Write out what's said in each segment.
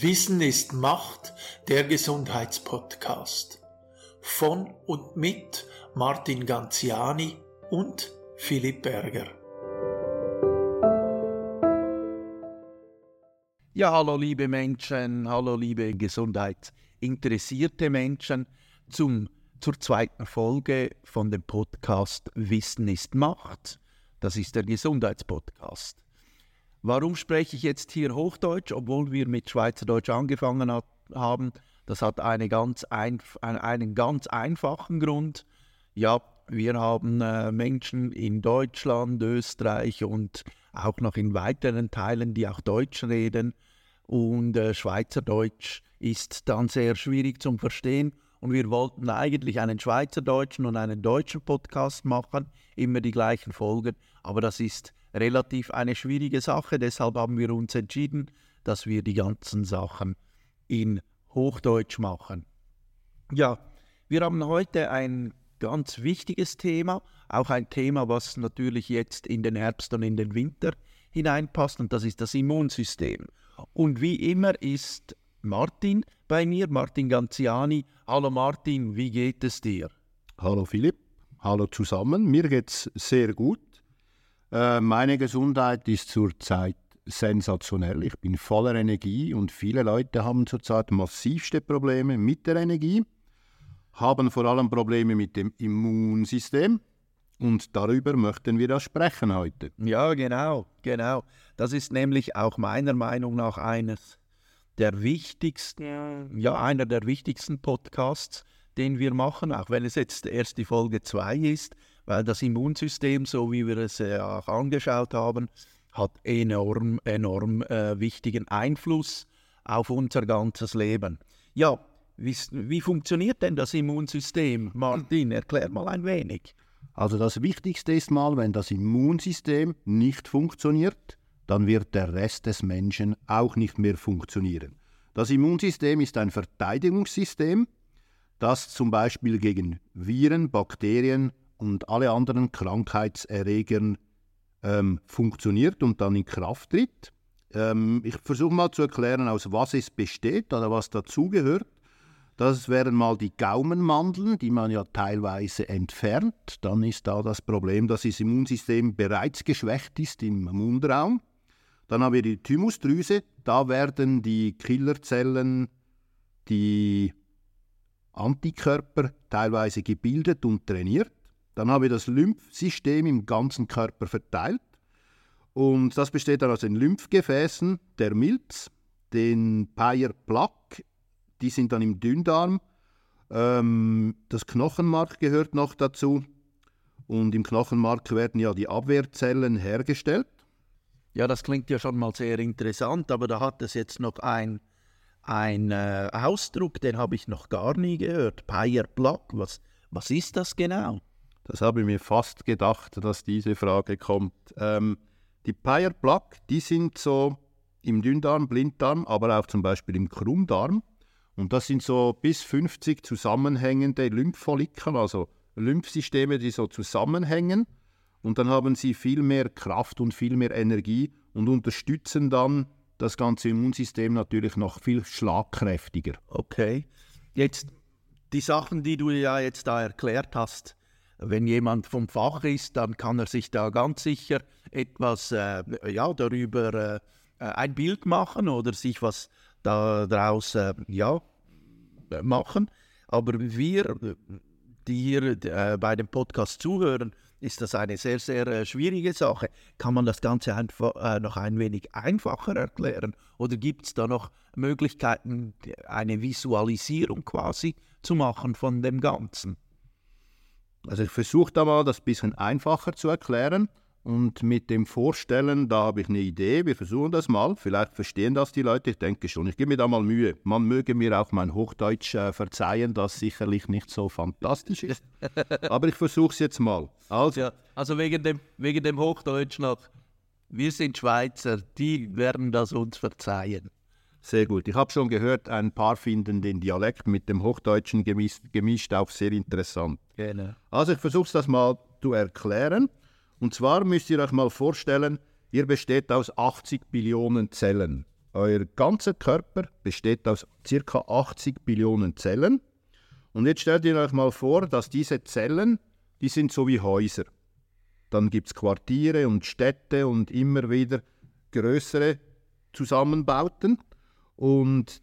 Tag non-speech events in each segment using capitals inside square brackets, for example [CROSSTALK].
Wissen ist Macht, der Gesundheitspodcast. Von und mit Martin Ganziani und Philipp Berger. Ja, hallo liebe Menschen, hallo liebe gesundheitsinteressierte Menschen zum, zur zweiten Folge von dem Podcast Wissen ist Macht. Das ist der Gesundheitspodcast. Warum spreche ich jetzt hier Hochdeutsch, obwohl wir mit Schweizerdeutsch angefangen hat, haben? Das hat eine ganz ein, einen ganz einfachen Grund. Ja, wir haben äh, Menschen in Deutschland, Österreich und auch noch in weiteren Teilen, die auch Deutsch reden. Und äh, Schweizerdeutsch ist dann sehr schwierig zum Verstehen. Und wir wollten eigentlich einen Schweizerdeutschen und einen deutschen Podcast machen, immer die gleichen Folgen. Aber das ist relativ eine schwierige Sache. Deshalb haben wir uns entschieden, dass wir die ganzen Sachen in Hochdeutsch machen. Ja, wir haben heute ein ganz wichtiges Thema, auch ein Thema, was natürlich jetzt in den Herbst und in den Winter hineinpasst, und das ist das Immunsystem. Und wie immer ist Martin bei mir, Martin Ganziani. Hallo Martin, wie geht es dir? Hallo Philipp, hallo zusammen. Mir geht es sehr gut. Äh, meine Gesundheit ist zurzeit sensationell. Ich bin voller Energie und viele Leute haben zurzeit massivste Probleme mit der Energie, haben vor allem Probleme mit dem Immunsystem. Und darüber möchten wir da sprechen heute. Ja, genau, genau. Das ist nämlich auch meiner Meinung nach eines der wichtigsten, ja, einer der wichtigsten Podcasts, den wir machen, auch wenn es jetzt erst die Folge 2 ist weil das Immunsystem, so wie wir es äh, auch angeschaut haben, hat enorm, enorm äh, wichtigen Einfluss auf unser ganzes Leben. Ja, wie, wie funktioniert denn das Immunsystem? Martin, erklär mal ein wenig. Also das Wichtigste ist mal, wenn das Immunsystem nicht funktioniert, dann wird der Rest des Menschen auch nicht mehr funktionieren. Das Immunsystem ist ein Verteidigungssystem, das zum Beispiel gegen Viren, Bakterien und alle anderen Krankheitserregern ähm, funktioniert und dann in Kraft tritt. Ähm, ich versuche mal zu erklären, aus was es besteht oder was dazugehört. Das wären mal die Gaumenmandeln, die man ja teilweise entfernt. Dann ist da das Problem, dass das Immunsystem bereits geschwächt ist im Mundraum. Dann haben wir die Thymusdrüse. Da werden die Killerzellen, die Antikörper teilweise gebildet und trainiert. Dann haben wir das Lymphsystem im ganzen Körper verteilt. Und das besteht dann aus den Lymphgefäßen, der Milz, den Payer Plaque, die sind dann im Dünndarm. Ähm, das Knochenmark gehört noch dazu. Und im Knochenmark werden ja die Abwehrzellen hergestellt. Ja, das klingt ja schon mal sehr interessant, aber da hat es jetzt noch ein, ein äh, Ausdruck, den habe ich noch gar nie gehört. Payer Plaque, was, was ist das genau? Das habe ich mir fast gedacht, dass diese Frage kommt. Ähm, die Payer Plaque, die sind so im Dünndarm, Blinddarm, aber auch zum Beispiel im Krummdarm. Und das sind so bis 50 zusammenhängende Lymphfollikel, also Lymphsysteme, die so zusammenhängen. Und dann haben sie viel mehr Kraft und viel mehr Energie und unterstützen dann das ganze Immunsystem natürlich noch viel schlagkräftiger. Okay. Jetzt die Sachen, die du ja jetzt da erklärt hast, wenn jemand vom Fach ist, dann kann er sich da ganz sicher etwas äh, ja, darüber äh, ein Bild machen oder sich was daraus äh, ja, machen. Aber wir, die hier äh, bei dem Podcast zuhören, ist das eine sehr, sehr äh, schwierige Sache. Kann man das Ganze einfach, äh, noch ein wenig einfacher erklären? Oder gibt es da noch Möglichkeiten, eine Visualisierung quasi zu machen von dem Ganzen? Also ich versuche da mal, das ein bisschen einfacher zu erklären. Und mit dem Vorstellen, da habe ich eine Idee, wir versuchen das mal. Vielleicht verstehen das die Leute, ich denke schon. Ich gebe mir da mal Mühe. Man möge mir auch mein Hochdeutsch äh, verzeihen, das sicherlich nicht so fantastisch ist. [LAUGHS] Aber ich versuche es jetzt mal. Also, ja, also wegen, dem, wegen dem Hochdeutsch noch. Wir sind Schweizer, die werden das uns verzeihen. Sehr gut. Ich habe schon gehört, ein paar finden den Dialekt mit dem Hochdeutschen gemischt, gemischt auch sehr interessant. Genau. Also ich versuche das mal zu erklären. Und zwar müsst ihr euch mal vorstellen, ihr besteht aus 80 Billionen Zellen. euer ganzer Körper besteht aus ca. 80 Billionen Zellen. Und jetzt stellt ihr euch mal vor, dass diese Zellen, die sind so wie Häuser. Dann gibt es Quartiere und Städte und immer wieder größere Zusammenbauten. Und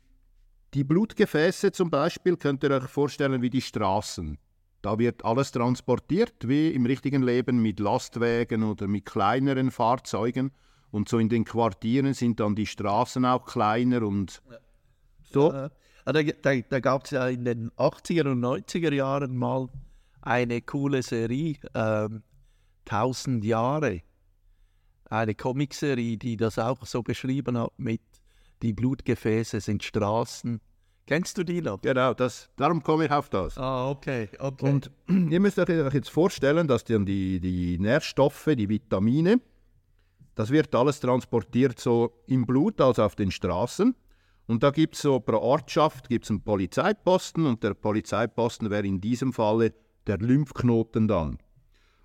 die Blutgefäße zum Beispiel könnt ihr euch vorstellen wie die Straßen. Da wird alles transportiert, wie im richtigen Leben mit Lastwagen oder mit kleineren Fahrzeugen. Und so in den Quartieren sind dann die Straßen auch kleiner und so. Äh, da da, da gab es ja in den 80er und 90er Jahren mal eine coole Serie, ähm, 1000 Jahre. Eine Comicserie, die das auch so beschrieben hat mit die Blutgefäße sind Straßen. Kennst du die noch? Genau, das, darum komme ich auf das. Ah, okay, okay. Und [CLEARS THROAT] ihr müsst euch jetzt vorstellen, dass dann die, die Nährstoffe, die Vitamine, das wird alles transportiert so im Blut, also auf den Straßen. Und da gibt es so pro Ortschaft gibt's einen Polizeiposten und der Polizeiposten wäre in diesem Falle der Lymphknoten dann.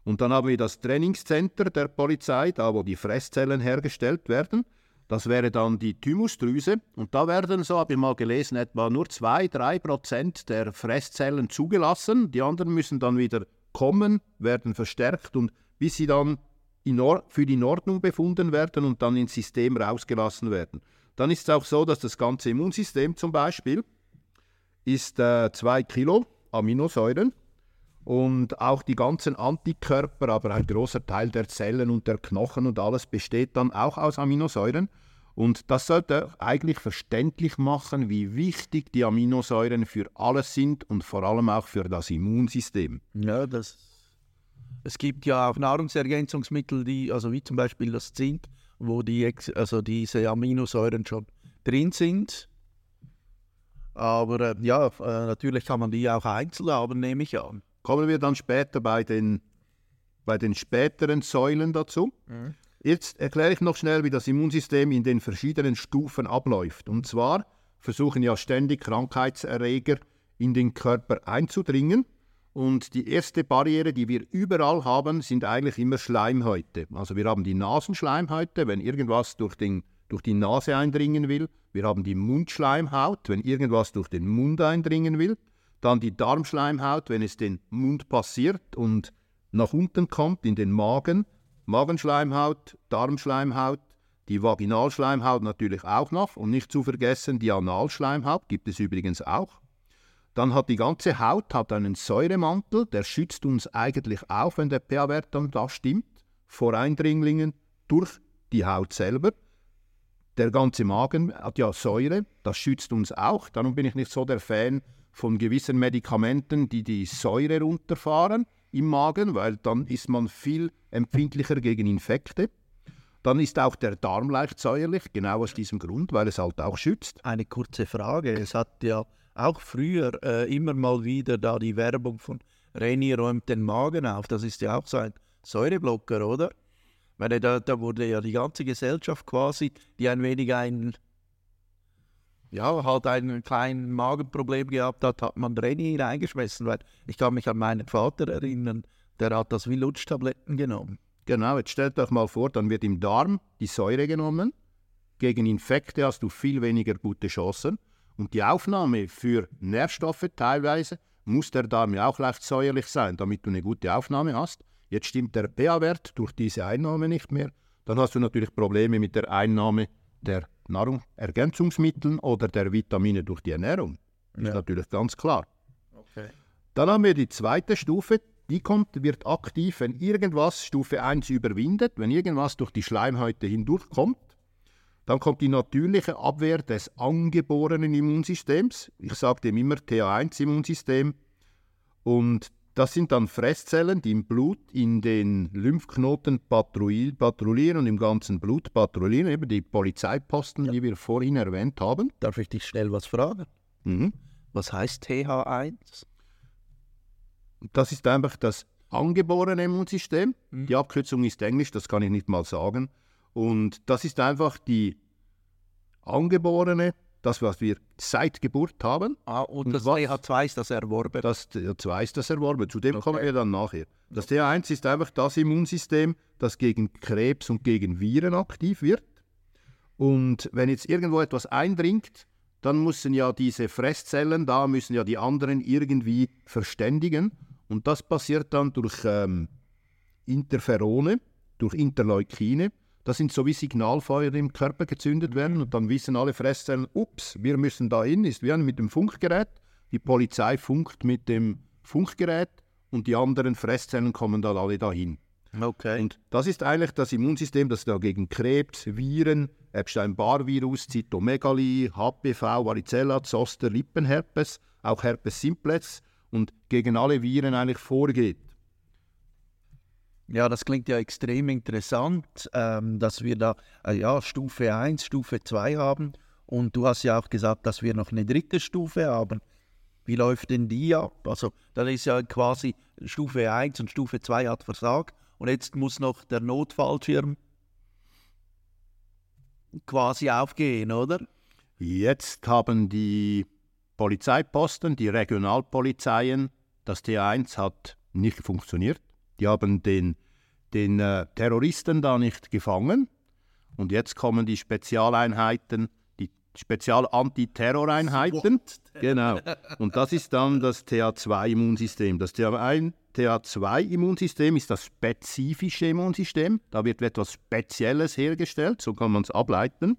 Und dann haben wir das Trainingscenter der Polizei, da wo die Fresszellen hergestellt werden. Das wäre dann die Thymusdrüse. Und da werden, so habe ich mal gelesen, etwa nur 2-3 Prozent der Fresszellen zugelassen. Die anderen müssen dann wieder kommen, werden verstärkt und bis sie dann für die in Ordnung befunden werden und dann ins System rausgelassen werden. Dann ist es auch so, dass das ganze Immunsystem zum Beispiel ist 2 äh, Kilo Aminosäuren und auch die ganzen Antikörper, aber ein großer Teil der Zellen und der Knochen und alles besteht dann auch aus Aminosäuren. Und das sollte eigentlich verständlich machen, wie wichtig die Aminosäuren für alles sind und vor allem auch für das Immunsystem. Ja, das. Es gibt ja auch Nahrungsergänzungsmittel, die, also wie zum Beispiel das Zink, wo die, also diese Aminosäuren schon drin sind. Aber äh, ja, äh, natürlich kann man die auch einzeln haben, nehme ich an. Kommen wir dann später bei den, bei den späteren Säulen dazu. Mhm. Jetzt erkläre ich noch schnell, wie das Immunsystem in den verschiedenen Stufen abläuft. Und zwar versuchen ja ständig Krankheitserreger in den Körper einzudringen. Und die erste Barriere, die wir überall haben, sind eigentlich immer Schleimhäute. Also wir haben die Nasenschleimhäute, wenn irgendwas durch, den, durch die Nase eindringen will. Wir haben die Mundschleimhaut, wenn irgendwas durch den Mund eindringen will. Dann die Darmschleimhaut, wenn es den Mund passiert und nach unten kommt in den Magen. Magenschleimhaut, Darmschleimhaut, die Vaginalschleimhaut natürlich auch noch und nicht zu vergessen die Analschleimhaut gibt es übrigens auch. Dann hat die ganze Haut hat einen Säuremantel, der schützt uns eigentlich auch, wenn der pH-Wert dann da stimmt, vor Eindringlingen durch die Haut selber. Der ganze Magen hat ja Säure, das schützt uns auch. Darum bin ich nicht so der Fan von gewissen Medikamenten, die die Säure runterfahren im Magen, weil dann ist man viel empfindlicher gegen Infekte. Dann ist auch der Darm leicht säuerlich, genau aus diesem Grund, weil es halt auch schützt. Eine kurze Frage. Es hat ja auch früher äh, immer mal wieder da die Werbung von Reni räumt den Magen auf. Das ist ja auch so ein Säureblocker, oder? Weil da, da wurde ja die ganze Gesellschaft quasi, die ein wenig ein ja, halt ein kleines Magenproblem gehabt hat, hat man Renny hineingeschmissen, weil ich kann mich an meinen Vater erinnern, der hat das wie Lutschtabletten genommen. Genau, jetzt stellt euch mal vor, dann wird im Darm die Säure genommen. Gegen Infekte hast du viel weniger gute Chancen. Und die Aufnahme für Nährstoffe teilweise muss der Darm ja auch leicht säuerlich sein, damit du eine gute Aufnahme hast. Jetzt stimmt der pH-Wert durch diese Einnahme nicht mehr. Dann hast du natürlich Probleme mit der Einnahme der Nahrungsergänzungsmitteln oder der Vitamine durch die Ernährung. Ja. ist natürlich ganz klar. Okay. Dann haben wir die zweite Stufe, die kommt, wird aktiv, wenn irgendwas Stufe 1 überwindet, wenn irgendwas durch die Schleimhäute hindurchkommt. Dann kommt die natürliche Abwehr des angeborenen Immunsystems. Ich sage dem immer TA1-Immunsystem. Und das sind dann Fresszellen, die im Blut in den Lymphknoten patrouillieren und im ganzen Blut patrouillieren, eben die Polizeiposten, ja. die wir vorhin erwähnt haben. Darf ich dich schnell was fragen? Mhm. Was heißt TH1? Das ist einfach das angeborene Immunsystem. Mhm. Die Abkürzung ist Englisch, das kann ich nicht mal sagen. Und das ist einfach die angeborene das, was wir seit Geburt haben. Ah, und, und das was, TH2 ist das erworben? Das TH2 ist das erworben. Zu dem okay. kommen wir dann nachher. Das TH1 ist einfach das Immunsystem, das gegen Krebs und gegen Viren aktiv wird. Und wenn jetzt irgendwo etwas eindringt, dann müssen ja diese Fresszellen da, müssen ja die anderen irgendwie verständigen. Und das passiert dann durch ähm, Interferone, durch Interleukine. Das sind so wie Signalfeuer die im Körper gezündet werden und dann wissen alle Fresszellen, ups, wir müssen da hin, ist wie mit dem Funkgerät. Die Polizei funkt mit dem Funkgerät und die anderen Fresszellen kommen dann alle dahin. Okay. Und das ist eigentlich das Immunsystem, das dagegen Krebs, Viren, Epstein-Barr-Virus, Zytomegalie, HPV, Varicella, Zoster, Lippenherpes, auch Herpes simplex und gegen alle Viren eigentlich vorgeht. Ja, das klingt ja extrem interessant, ähm, dass wir da äh, ja, Stufe 1, Stufe 2 haben. Und du hast ja auch gesagt, dass wir noch eine dritte Stufe haben. Wie läuft denn die ab? Also, dann ist ja quasi Stufe 1 und Stufe 2 hat versagt. Und jetzt muss noch der Notfallschirm quasi aufgehen, oder? Jetzt haben die Polizeiposten, die Regionalpolizeien, das T1 hat nicht funktioniert. Die haben den, den äh, Terroristen da nicht gefangen. Und jetzt kommen die Spezialeinheiten, die Spezial-Antiterroreinheiten. Genau. Und das ist dann das TH2-Immunsystem. Das TH2-Immunsystem ist das spezifische Immunsystem. Da wird etwas Spezielles hergestellt, so kann man es ableiten.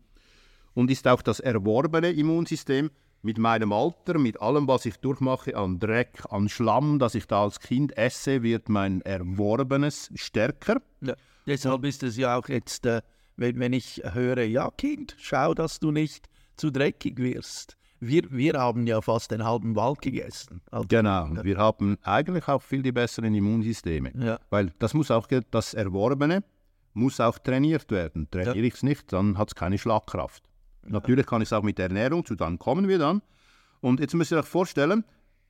Und ist auch das erworbene Immunsystem, mit meinem Alter, mit allem, was ich durchmache an Dreck, an Schlamm, das ich da als Kind esse, wird mein Erworbenes stärker. Ja, deshalb ist es ja auch jetzt, äh, wenn, wenn ich höre, ja Kind, schau, dass du nicht zu dreckig wirst. Wir, wir haben ja fast den halben Wald gegessen. Also, genau, ja. wir haben eigentlich auch viel die besseren Immunsysteme. Ja. Weil das muss auch, das Erworbene muss auch trainiert werden. Trainiere ich es nicht, dann hat es keine Schlagkraft. Natürlich kann ich es auch mit der Ernährung, zu dann kommen wir dann. Und jetzt müsst ihr euch vorstellen,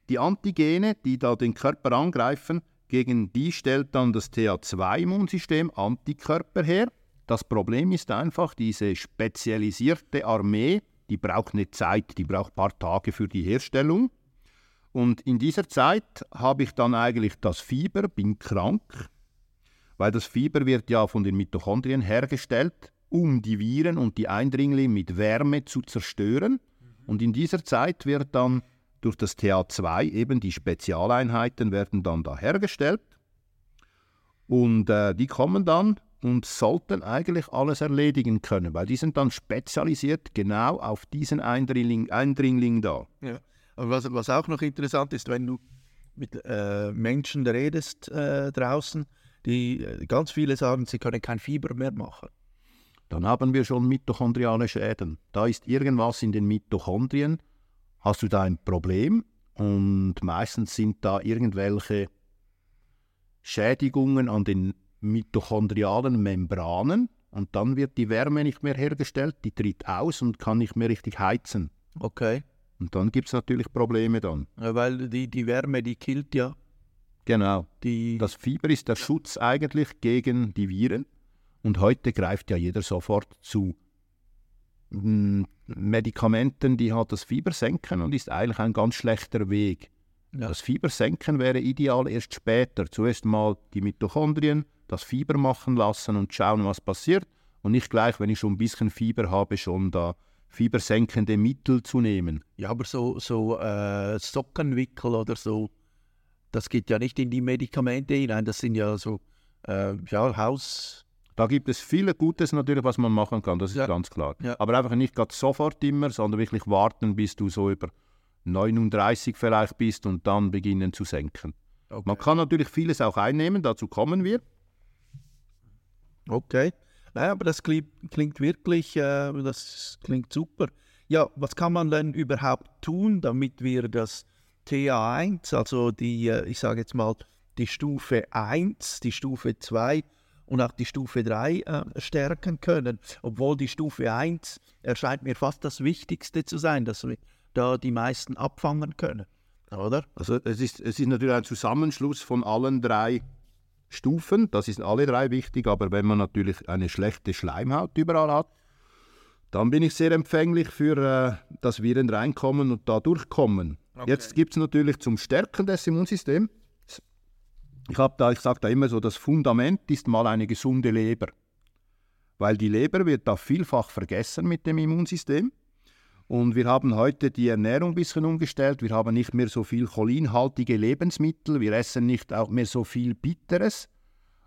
die Antigene, die da den Körper angreifen, gegen die stellt dann das TH2-Immunsystem Antikörper her. Das Problem ist einfach, diese spezialisierte Armee, die braucht eine Zeit, die braucht ein paar Tage für die Herstellung. Und in dieser Zeit habe ich dann eigentlich das Fieber, bin krank, weil das Fieber wird ja von den Mitochondrien hergestellt um die Viren und die Eindringlinge mit Wärme zu zerstören. Und in dieser Zeit wird dann durch das TA2 eben die Spezialeinheiten werden dann da hergestellt. Und äh, die kommen dann und sollten eigentlich alles erledigen können, weil die sind dann spezialisiert genau auf diesen Eindringling, Eindringling da. Ja. Aber was, was auch noch interessant ist, wenn du mit äh, Menschen redest äh, draußen, die äh, ganz viele sagen, sie können kein Fieber mehr machen dann haben wir schon mitochondriale Schäden. Da ist irgendwas in den Mitochondrien, hast du da ein Problem und meistens sind da irgendwelche Schädigungen an den mitochondrialen Membranen und dann wird die Wärme nicht mehr hergestellt, die tritt aus und kann nicht mehr richtig heizen. Okay. Und dann gibt es natürlich Probleme dann. Ja, weil die, die Wärme, die killt ja. Genau. Die das Fieber ist der Schutz eigentlich gegen die Viren. Und heute greift ja jeder sofort zu hm, Medikamenten, die halt das Fieber senken und ist eigentlich ein ganz schlechter Weg. Ja. Das Fieber senken wäre ideal erst später. Zuerst mal die Mitochondrien, das Fieber machen lassen und schauen, was passiert. Und nicht gleich, wenn ich schon ein bisschen Fieber habe, schon da fiebersenkende Mittel zu nehmen. Ja, aber so, so äh, Sockenwickel oder so, das geht ja nicht in die Medikamente hinein. Das sind ja so äh, ja, Haus, da gibt es viele Gutes natürlich, was man machen kann, das ist ja. ganz klar. Ja. Aber einfach nicht gerade sofort immer, sondern wirklich warten, bis du so über 39 vielleicht bist und dann beginnen zu senken. Okay. Man kann natürlich vieles auch einnehmen, dazu kommen wir. Okay. Naja, aber das klingt, klingt wirklich, äh, das klingt super. Ja, was kann man denn überhaupt tun, damit wir das TA1, also die, äh, ich sage jetzt mal, die Stufe 1, die Stufe 2 und auch die Stufe 3 äh, stärken können. Obwohl die Stufe 1 erscheint mir fast das Wichtigste zu sein, dass wir da die meisten abfangen können. Oder? Also es ist, es ist natürlich ein Zusammenschluss von allen drei Stufen. Das sind alle drei wichtig, aber wenn man natürlich eine schlechte Schleimhaut überall hat, dann bin ich sehr empfänglich für, äh, dass Viren reinkommen und da durchkommen. Okay. Jetzt gibt es natürlich zum Stärken des Immunsystems ich habe da, ich sage da immer so, das Fundament ist mal eine gesunde Leber. weil die Leber wird da vielfach vergessen mit dem Immunsystem. Und wir haben heute die Ernährung ein bisschen umgestellt. Wir haben nicht mehr so viel cholinhaltige Lebensmittel. Wir essen nicht auch mehr so viel Bitteres.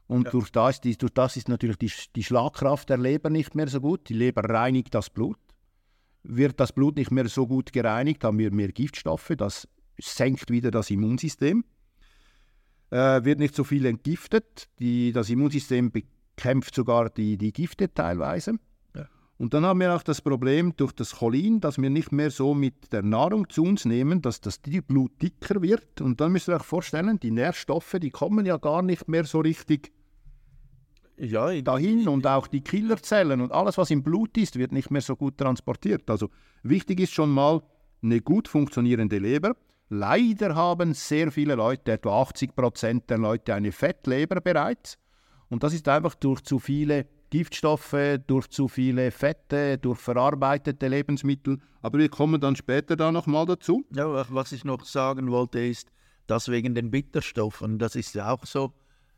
Und ja. durch, das, die, durch das ist natürlich die, die Schlagkraft der Leber nicht mehr so gut. Die Leber reinigt das Blut. Wird das Blut nicht mehr so gut gereinigt, haben wir mehr Giftstoffe. Das senkt wieder das Immunsystem. Äh, wird nicht so viel entgiftet. Die, das Immunsystem bekämpft sogar die, die Gifte teilweise. Und dann haben wir auch das Problem durch das Cholin, dass wir nicht mehr so mit der Nahrung zu uns nehmen, dass das Blut dicker wird. Und dann müsst ihr euch vorstellen, die Nährstoffe, die kommen ja gar nicht mehr so richtig ja, dahin und auch die Killerzellen und alles, was im Blut ist, wird nicht mehr so gut transportiert. Also wichtig ist schon mal eine gut funktionierende Leber. Leider haben sehr viele Leute, etwa 80 Prozent der Leute, eine Fettleber bereits. Und das ist einfach durch zu viele Giftstoffe, durch zu viele Fette, durch verarbeitete Lebensmittel. Aber wir kommen dann später da nochmal dazu. Ja, was ich noch sagen wollte ist, dass wegen den Bitterstoffen, das ist ja auch so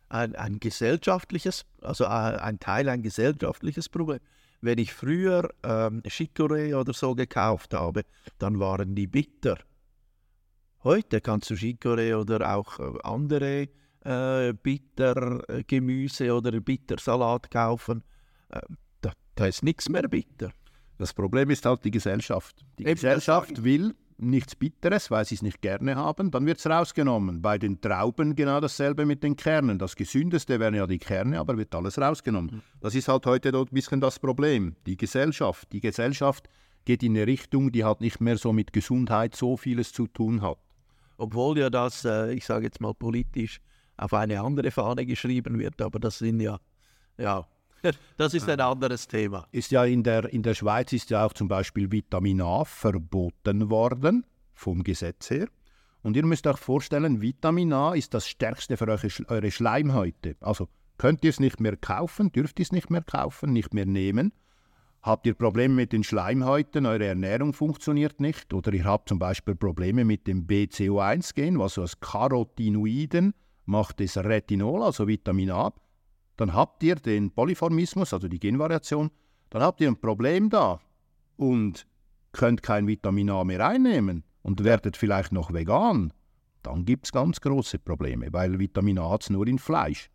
ein, ein gesellschaftliches, also ein Teil, ein gesellschaftliches Problem. Wenn ich früher ähm, Chicorée oder so gekauft habe, dann waren die bitter. Heute kannst du Chicorée oder auch äh, andere äh, Bittergemüse oder Bittersalat kaufen. Äh, da, da, ist nichts mehr bitter. Das Problem ist halt die Gesellschaft. Die Eben Gesellschaft will nichts Bitteres, weil sie es nicht gerne haben, dann wird es rausgenommen. Bei den Trauben genau dasselbe mit den Kernen. Das Gesündeste wären ja die Kerne, aber wird alles rausgenommen. Mhm. Das ist halt heute ein bisschen das Problem. Die Gesellschaft. Die Gesellschaft geht in eine Richtung, die halt nicht mehr so mit Gesundheit so vieles zu tun hat. Obwohl ja das, äh, ich sage jetzt mal politisch, auf eine andere Fahne geschrieben wird. Aber das sind ja, ja, [LAUGHS] das ist ein anderes Thema. Ist ja in der, in der Schweiz ist ja auch zum Beispiel Vitamin A verboten worden, vom Gesetz her. Und ihr müsst euch vorstellen, Vitamin A ist das Stärkste für eure, eure Schleimhäute. Also könnt ihr es nicht mehr kaufen, dürft ihr es nicht mehr kaufen, nicht mehr nehmen. Habt ihr Probleme mit den Schleimhäuten, eure Ernährung funktioniert nicht. Oder ihr habt zum Beispiel Probleme mit dem BCO1-Gen, was aus Carotinoiden macht es Retinol, also Vitamin A, dann habt ihr den Polyformismus, also die Genvariation, dann habt ihr ein Problem da und könnt kein Vitamin A mehr einnehmen und werdet vielleicht noch vegan, dann gibt es ganz große Probleme, weil Vitamin A hat es nur in Fleisch.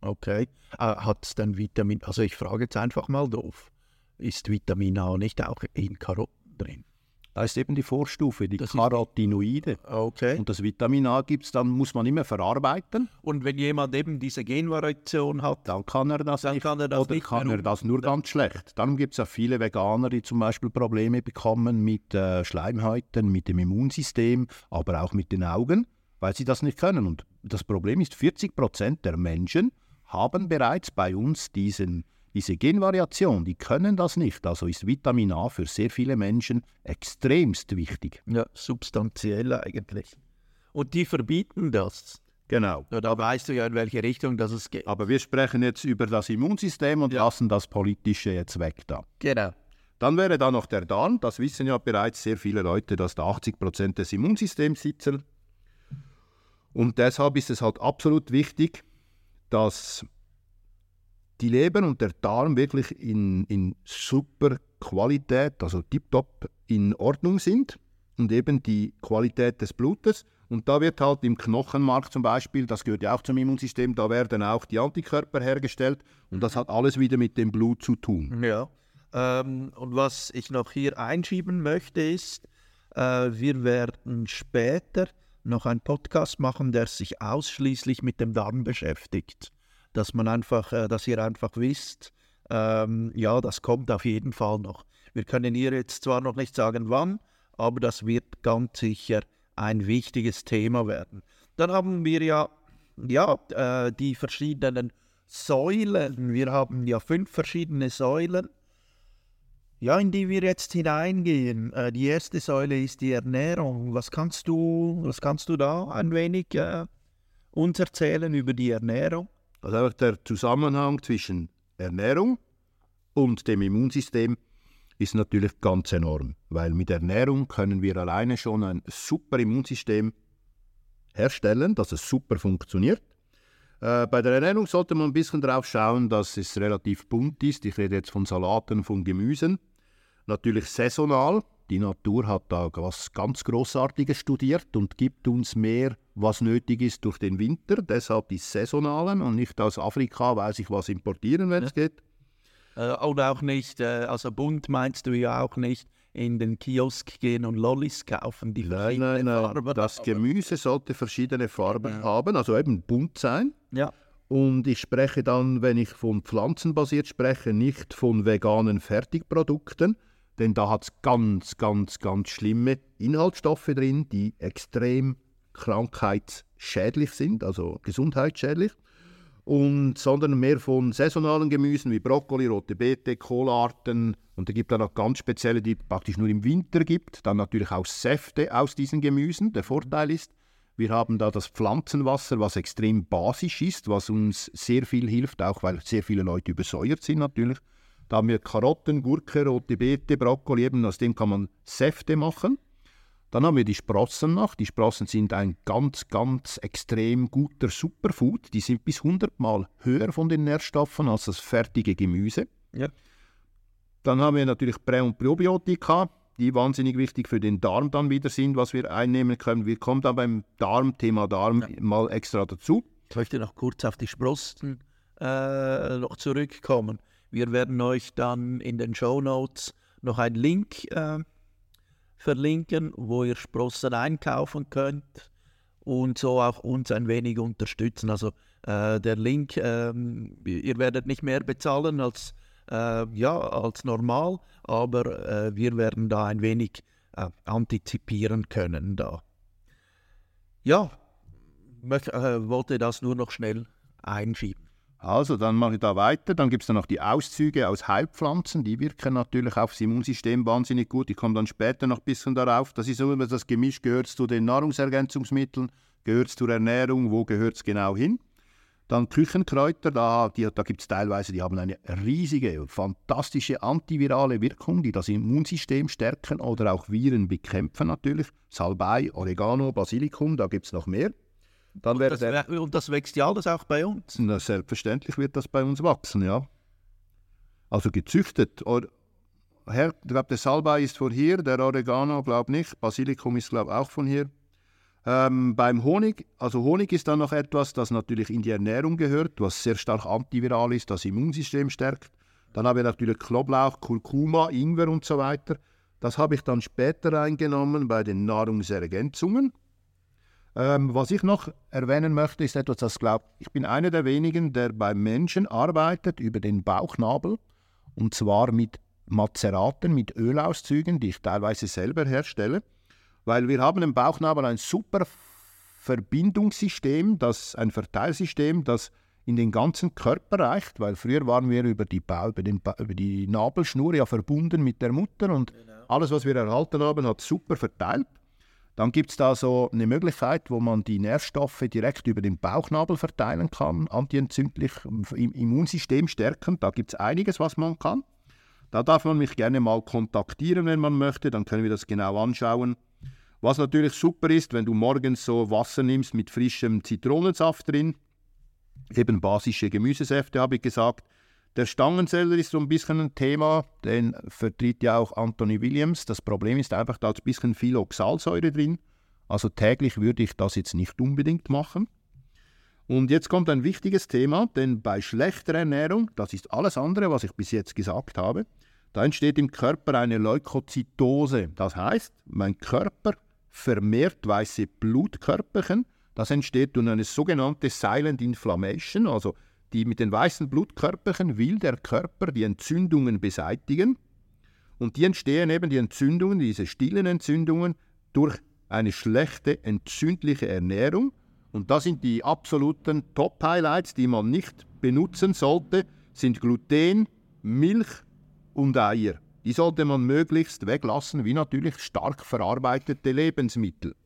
Okay. Äh, hat es dann Vitamin, also ich frage jetzt einfach mal doof, ist Vitamin A nicht auch in Karotten drin? Da ist eben die Vorstufe, die das Carotinoide. Okay. Und das Vitamin A gibt's, dann muss man immer verarbeiten. Und wenn jemand eben diese Genvariation hat, dann kann er das nicht, kann er das oder nicht kann er das nur ganz schlecht. Dann gibt es ja viele Veganer, die zum Beispiel Probleme bekommen mit äh, Schleimhäuten, mit dem Immunsystem, aber auch mit den Augen, weil sie das nicht können. Und das Problem ist, 40 Prozent der Menschen haben bereits bei uns diesen diese Genvariation, die können das nicht. Also ist Vitamin A für sehr viele Menschen extremst wichtig. Ja, substanziell eigentlich. Und die verbieten das. Genau. Ja, da weißt du ja, in welche Richtung das es geht. Aber wir sprechen jetzt über das Immunsystem und ja. lassen das Politische jetzt weg da. Genau. Dann wäre da noch der Darm. Das wissen ja bereits sehr viele Leute, dass da 80 Prozent des Immunsystems sitzen. Und deshalb ist es halt absolut wichtig, dass die Leber und der Darm wirklich in, in super Qualität, also tiptop in Ordnung sind und eben die Qualität des Blutes. Und da wird halt im Knochenmark zum Beispiel, das gehört ja auch zum Immunsystem, da werden auch die Antikörper hergestellt und das hat alles wieder mit dem Blut zu tun. Ja. Ähm, und was ich noch hier einschieben möchte ist, äh, wir werden später noch einen Podcast machen, der sich ausschließlich mit dem Darm beschäftigt dass man einfach, äh, dass ihr einfach wisst, ähm, ja, das kommt auf jeden Fall noch. Wir können hier jetzt zwar noch nicht sagen, wann, aber das wird ganz sicher ein wichtiges Thema werden. Dann haben wir ja, ja äh, die verschiedenen Säulen. Wir haben ja fünf verschiedene Säulen, ja, in die wir jetzt hineingehen. Äh, die erste Säule ist die Ernährung. Was kannst du, was kannst du da ein wenig äh, uns erzählen über die Ernährung? Also einfach der Zusammenhang zwischen Ernährung und dem Immunsystem ist natürlich ganz enorm, weil mit Ernährung können wir alleine schon ein super Immunsystem herstellen, dass es super funktioniert. Äh, bei der Ernährung sollte man ein bisschen darauf schauen, dass es relativ bunt ist. Ich rede jetzt von Salaten, von Gemüsen. Natürlich saisonal. Die Natur hat da was ganz Großartiges studiert und gibt uns mehr, was nötig ist durch den Winter. Deshalb die saisonalen und nicht aus Afrika weiß ich was importieren, wenn es ja. geht. Äh, oder auch nicht, äh, also bunt meinst du ja auch nicht in den Kiosk gehen und Lollis kaufen, die nein, nein, nein. Farben Das haben. Gemüse sollte verschiedene Farben ja. haben, also eben bunt sein. Ja. Und ich spreche dann, wenn ich von pflanzenbasiert spreche, nicht von veganen Fertigprodukten, denn da hat es ganz, ganz, ganz schlimme Inhaltsstoffe drin, die extrem krankheitsschädlich sind, also gesundheitsschädlich und, sondern mehr von saisonalen Gemüsen wie Brokkoli, rote Beete, Kohlarten. Und es gibt dann auch ganz spezielle, die es praktisch nur im Winter gibt. Dann natürlich auch Säfte aus diesen Gemüsen. Der Vorteil ist, wir haben da das Pflanzenwasser, was extrem basisch ist, was uns sehr viel hilft, auch weil sehr viele Leute übersäuert sind natürlich. Da haben wir Karotten, Gurke, rote Beete, Brokkoli, eben aus dem kann man Säfte machen. Dann haben wir die Sprossen noch. Die Sprossen sind ein ganz, ganz extrem guter Superfood. Die sind bis 100 Mal höher von den Nährstoffen als das fertige Gemüse. Ja. Dann haben wir natürlich Prä- und Probiotika, die wahnsinnig wichtig für den Darm dann wieder sind, was wir einnehmen können. Wir kommen dann beim Darm, Thema Darm, ja. mal extra dazu. Ich möchte noch kurz auf die Sprossen äh, noch zurückkommen. Wir werden euch dann in den Show Notes noch einen Link äh, verlinken, wo ihr Sprossen einkaufen könnt und so auch uns ein wenig unterstützen. Also äh, der Link, äh, ihr werdet nicht mehr bezahlen als, äh, ja, als normal, aber äh, wir werden da ein wenig äh, antizipieren können. Da. Ja, möchte, äh, wollte das nur noch schnell einschieben. Also, dann mache ich da weiter. Dann gibt es noch die Auszüge aus Heilpflanzen. Die wirken natürlich aufs Immunsystem wahnsinnig gut. Ich komme dann später noch ein bisschen darauf. Das ist immer das Gemisch, gehört es zu den Nahrungsergänzungsmitteln, gehört es zur Ernährung, wo gehört es genau hin. Dann Küchenkräuter, da, da gibt es teilweise, die haben eine riesige, fantastische antivirale Wirkung, die das Immunsystem stärken oder auch Viren bekämpfen natürlich. Salbei, Oregano, Basilikum, da gibt es noch mehr. Dann und, das, der, und das wächst ja alles auch bei uns? Na, selbstverständlich wird das bei uns wachsen, ja. Also gezüchtet. Ich glaube, der Salbei ist von hier, der Oregano glaube nicht, Basilikum ist glaube auch von hier. Ähm, beim Honig, also Honig ist dann noch etwas, das natürlich in die Ernährung gehört, was sehr stark antiviral ist, das Immunsystem stärkt. Dann haben wir natürlich Knoblauch, Kurkuma, Ingwer und so weiter. Das habe ich dann später eingenommen bei den Nahrungsergänzungen. Ähm, was ich noch erwähnen möchte, ist etwas, das glaubt, ich bin einer der wenigen, der beim Menschen arbeitet über den Bauchnabel und zwar mit Mazeraten, mit Ölauszügen, die ich teilweise selber herstelle, weil wir haben im Bauchnabel ein super Verbindungssystem, das ein Verteilsystem, das in den ganzen Körper reicht, weil früher waren wir über die, ba über, den, über die Nabelschnur ja verbunden mit der Mutter und genau. alles, was wir erhalten haben, hat super verteilt. Dann gibt es da so eine Möglichkeit, wo man die Nährstoffe direkt über den Bauchnabel verteilen kann, antientzündlich im Immunsystem stärken. Da gibt es einiges, was man kann. Da darf man mich gerne mal kontaktieren, wenn man möchte, dann können wir das genau anschauen. Was natürlich super ist, wenn du morgens so Wasser nimmst mit frischem Zitronensaft drin, eben basische Gemüsesäfte, habe ich gesagt, der Stangenseller ist so ein bisschen ein Thema, den vertritt ja auch Anthony Williams. Das Problem ist einfach, da ist ein bisschen viel Oxalsäure drin. Also täglich würde ich das jetzt nicht unbedingt machen. Und jetzt kommt ein wichtiges Thema, denn bei schlechter Ernährung, das ist alles andere, was ich bis jetzt gesagt habe, da entsteht im Körper eine Leukozytose. Das heißt, mein Körper vermehrt weiße Blutkörperchen. Das entsteht durch eine sogenannte Silent Inflammation, also die mit den weißen Blutkörperchen will der Körper die Entzündungen beseitigen. Und die entstehen eben, die Entzündungen, diese stillen Entzündungen, durch eine schlechte entzündliche Ernährung. Und das sind die absoluten Top-Highlights, die man nicht benutzen sollte, sind Gluten, Milch und Eier. Die sollte man möglichst weglassen, wie natürlich stark verarbeitete Lebensmittel.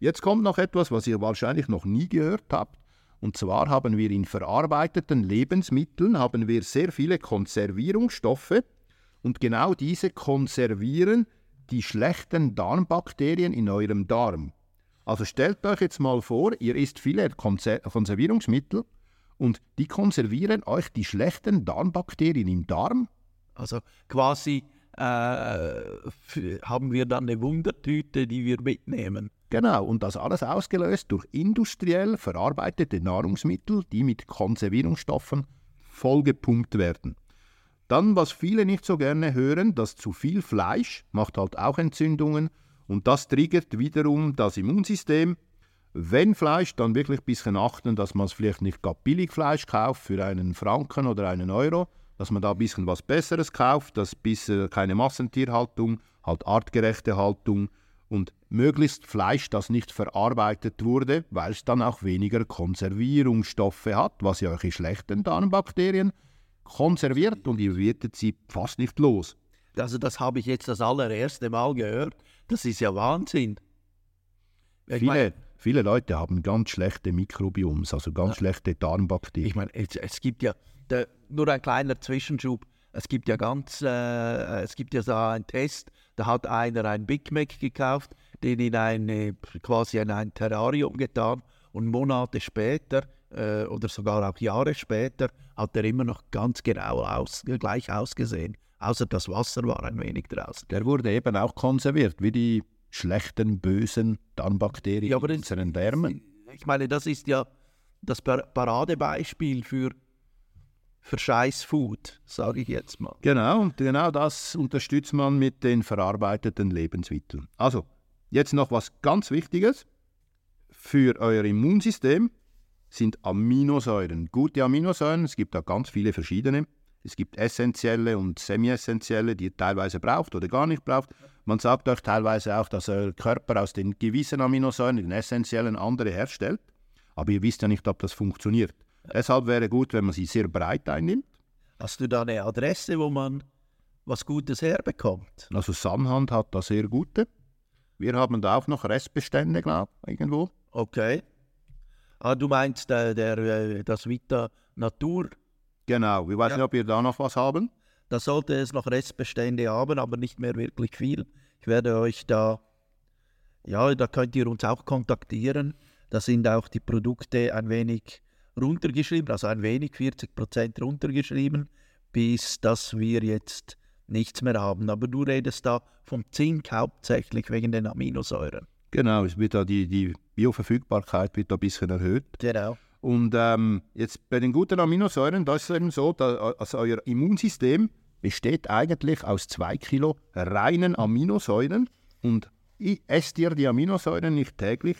Jetzt kommt noch etwas, was ihr wahrscheinlich noch nie gehört habt. Und zwar haben wir in verarbeiteten Lebensmitteln haben wir sehr viele Konservierungsstoffe und genau diese konservieren die schlechten Darmbakterien in eurem Darm. Also stellt euch jetzt mal vor, ihr isst viele Konser Konservierungsmittel Und die konservieren euch die schlechten Darmbakterien im Darm. Also quasi äh, haben wir dann eine Wundertüte, die wir mitnehmen. Genau, und das alles ausgelöst durch industriell verarbeitete Nahrungsmittel, die mit Konservierungsstoffen vollgepumpt werden. Dann, was viele nicht so gerne hören, dass zu viel Fleisch macht halt auch Entzündungen und das triggert wiederum das Immunsystem. Wenn Fleisch, dann wirklich ein bisschen achten, dass man es vielleicht nicht gar billig Fleisch kauft für einen Franken oder einen Euro, dass man da ein bisschen was Besseres kauft, dass bis keine Massentierhaltung, halt artgerechte Haltung und möglichst Fleisch, das nicht verarbeitet wurde, weil es dann auch weniger Konservierungsstoffe hat, was ja eure schlechten Darmbakterien konserviert und ihr werdet sie fast nicht los. Also das habe ich jetzt das allererste Mal gehört. Das ist ja Wahnsinn. Ich Viele, meine, viele Leute haben ganz schlechte Mikrobioms, also ganz schlechte Darmbakterien. ich meine es, es gibt ja, der, nur ein kleiner Zwischenschub, es gibt ja ganz, äh, es gibt ja so einen Test, da hat einer ein Big Mac gekauft, den in eine, quasi in ein Terrarium getan und Monate später äh, oder sogar auch Jahre später hat er immer noch ganz genau aus, gleich ausgesehen, außer das Wasser war ein wenig draußen. Der wurde eben auch konserviert, wie die schlechten, bösen Darmbakterien Ja, aber in unseren Därmen. Ich meine, das ist ja das Par- Paradebeispiel für, für Scheißfood, sage ich jetzt mal. Genau, genau das unterstützt man mit den verarbeiteten Lebensmitteln. Also, jetzt noch was ganz Wichtiges. Für euer Immunsystem sind Aminosäuren. Gute Aminosäuren, es gibt da ganz viele verschiedene. Es gibt essentielle und semi-essentielle, die ihr teilweise braucht oder gar nicht braucht. Man sagt euch teilweise auch, dass euer Körper aus den gewissen Aminosäuren, den essentiellen, andere herstellt. Aber ihr wisst ja nicht, ob das funktioniert. Deshalb wäre gut, wenn man sie sehr breit einnimmt. Hast du da eine Adresse, wo man was Gutes herbekommt? Also Sanhand hat da sehr gute. Wir haben da auch noch Restbestände, glaube ich, irgendwo. Okay. Ah, du meinst der, der, äh, das Vita Natur, Genau, ich weiß Ja. nicht, ob wir da noch was haben. da sollte es noch Restbestände haben, aber nicht mehr wirklich viel. Ich werde euch da, ja, da könnt ihr uns auch kontaktieren. Da sind auch die Produkte ein wenig runtergeschrieben, also ein wenig, 40% runtergeschrieben, bis dass wir jetzt nichts mehr haben. Aber du redest da vom Zink hauptsächlich wegen den Aminosäuren. Genau, es wird da die, die Bioverfügbarkeit wird da ein bisschen erhöht. Genau. Und ähm, jetzt bei den guten Aminosäuren, da ist es eben so, dass also euer Immunsystem besteht eigentlich aus zwei Kilo reinen Aminosäuren und ich esst ihr die Aminosäuren nicht täglich,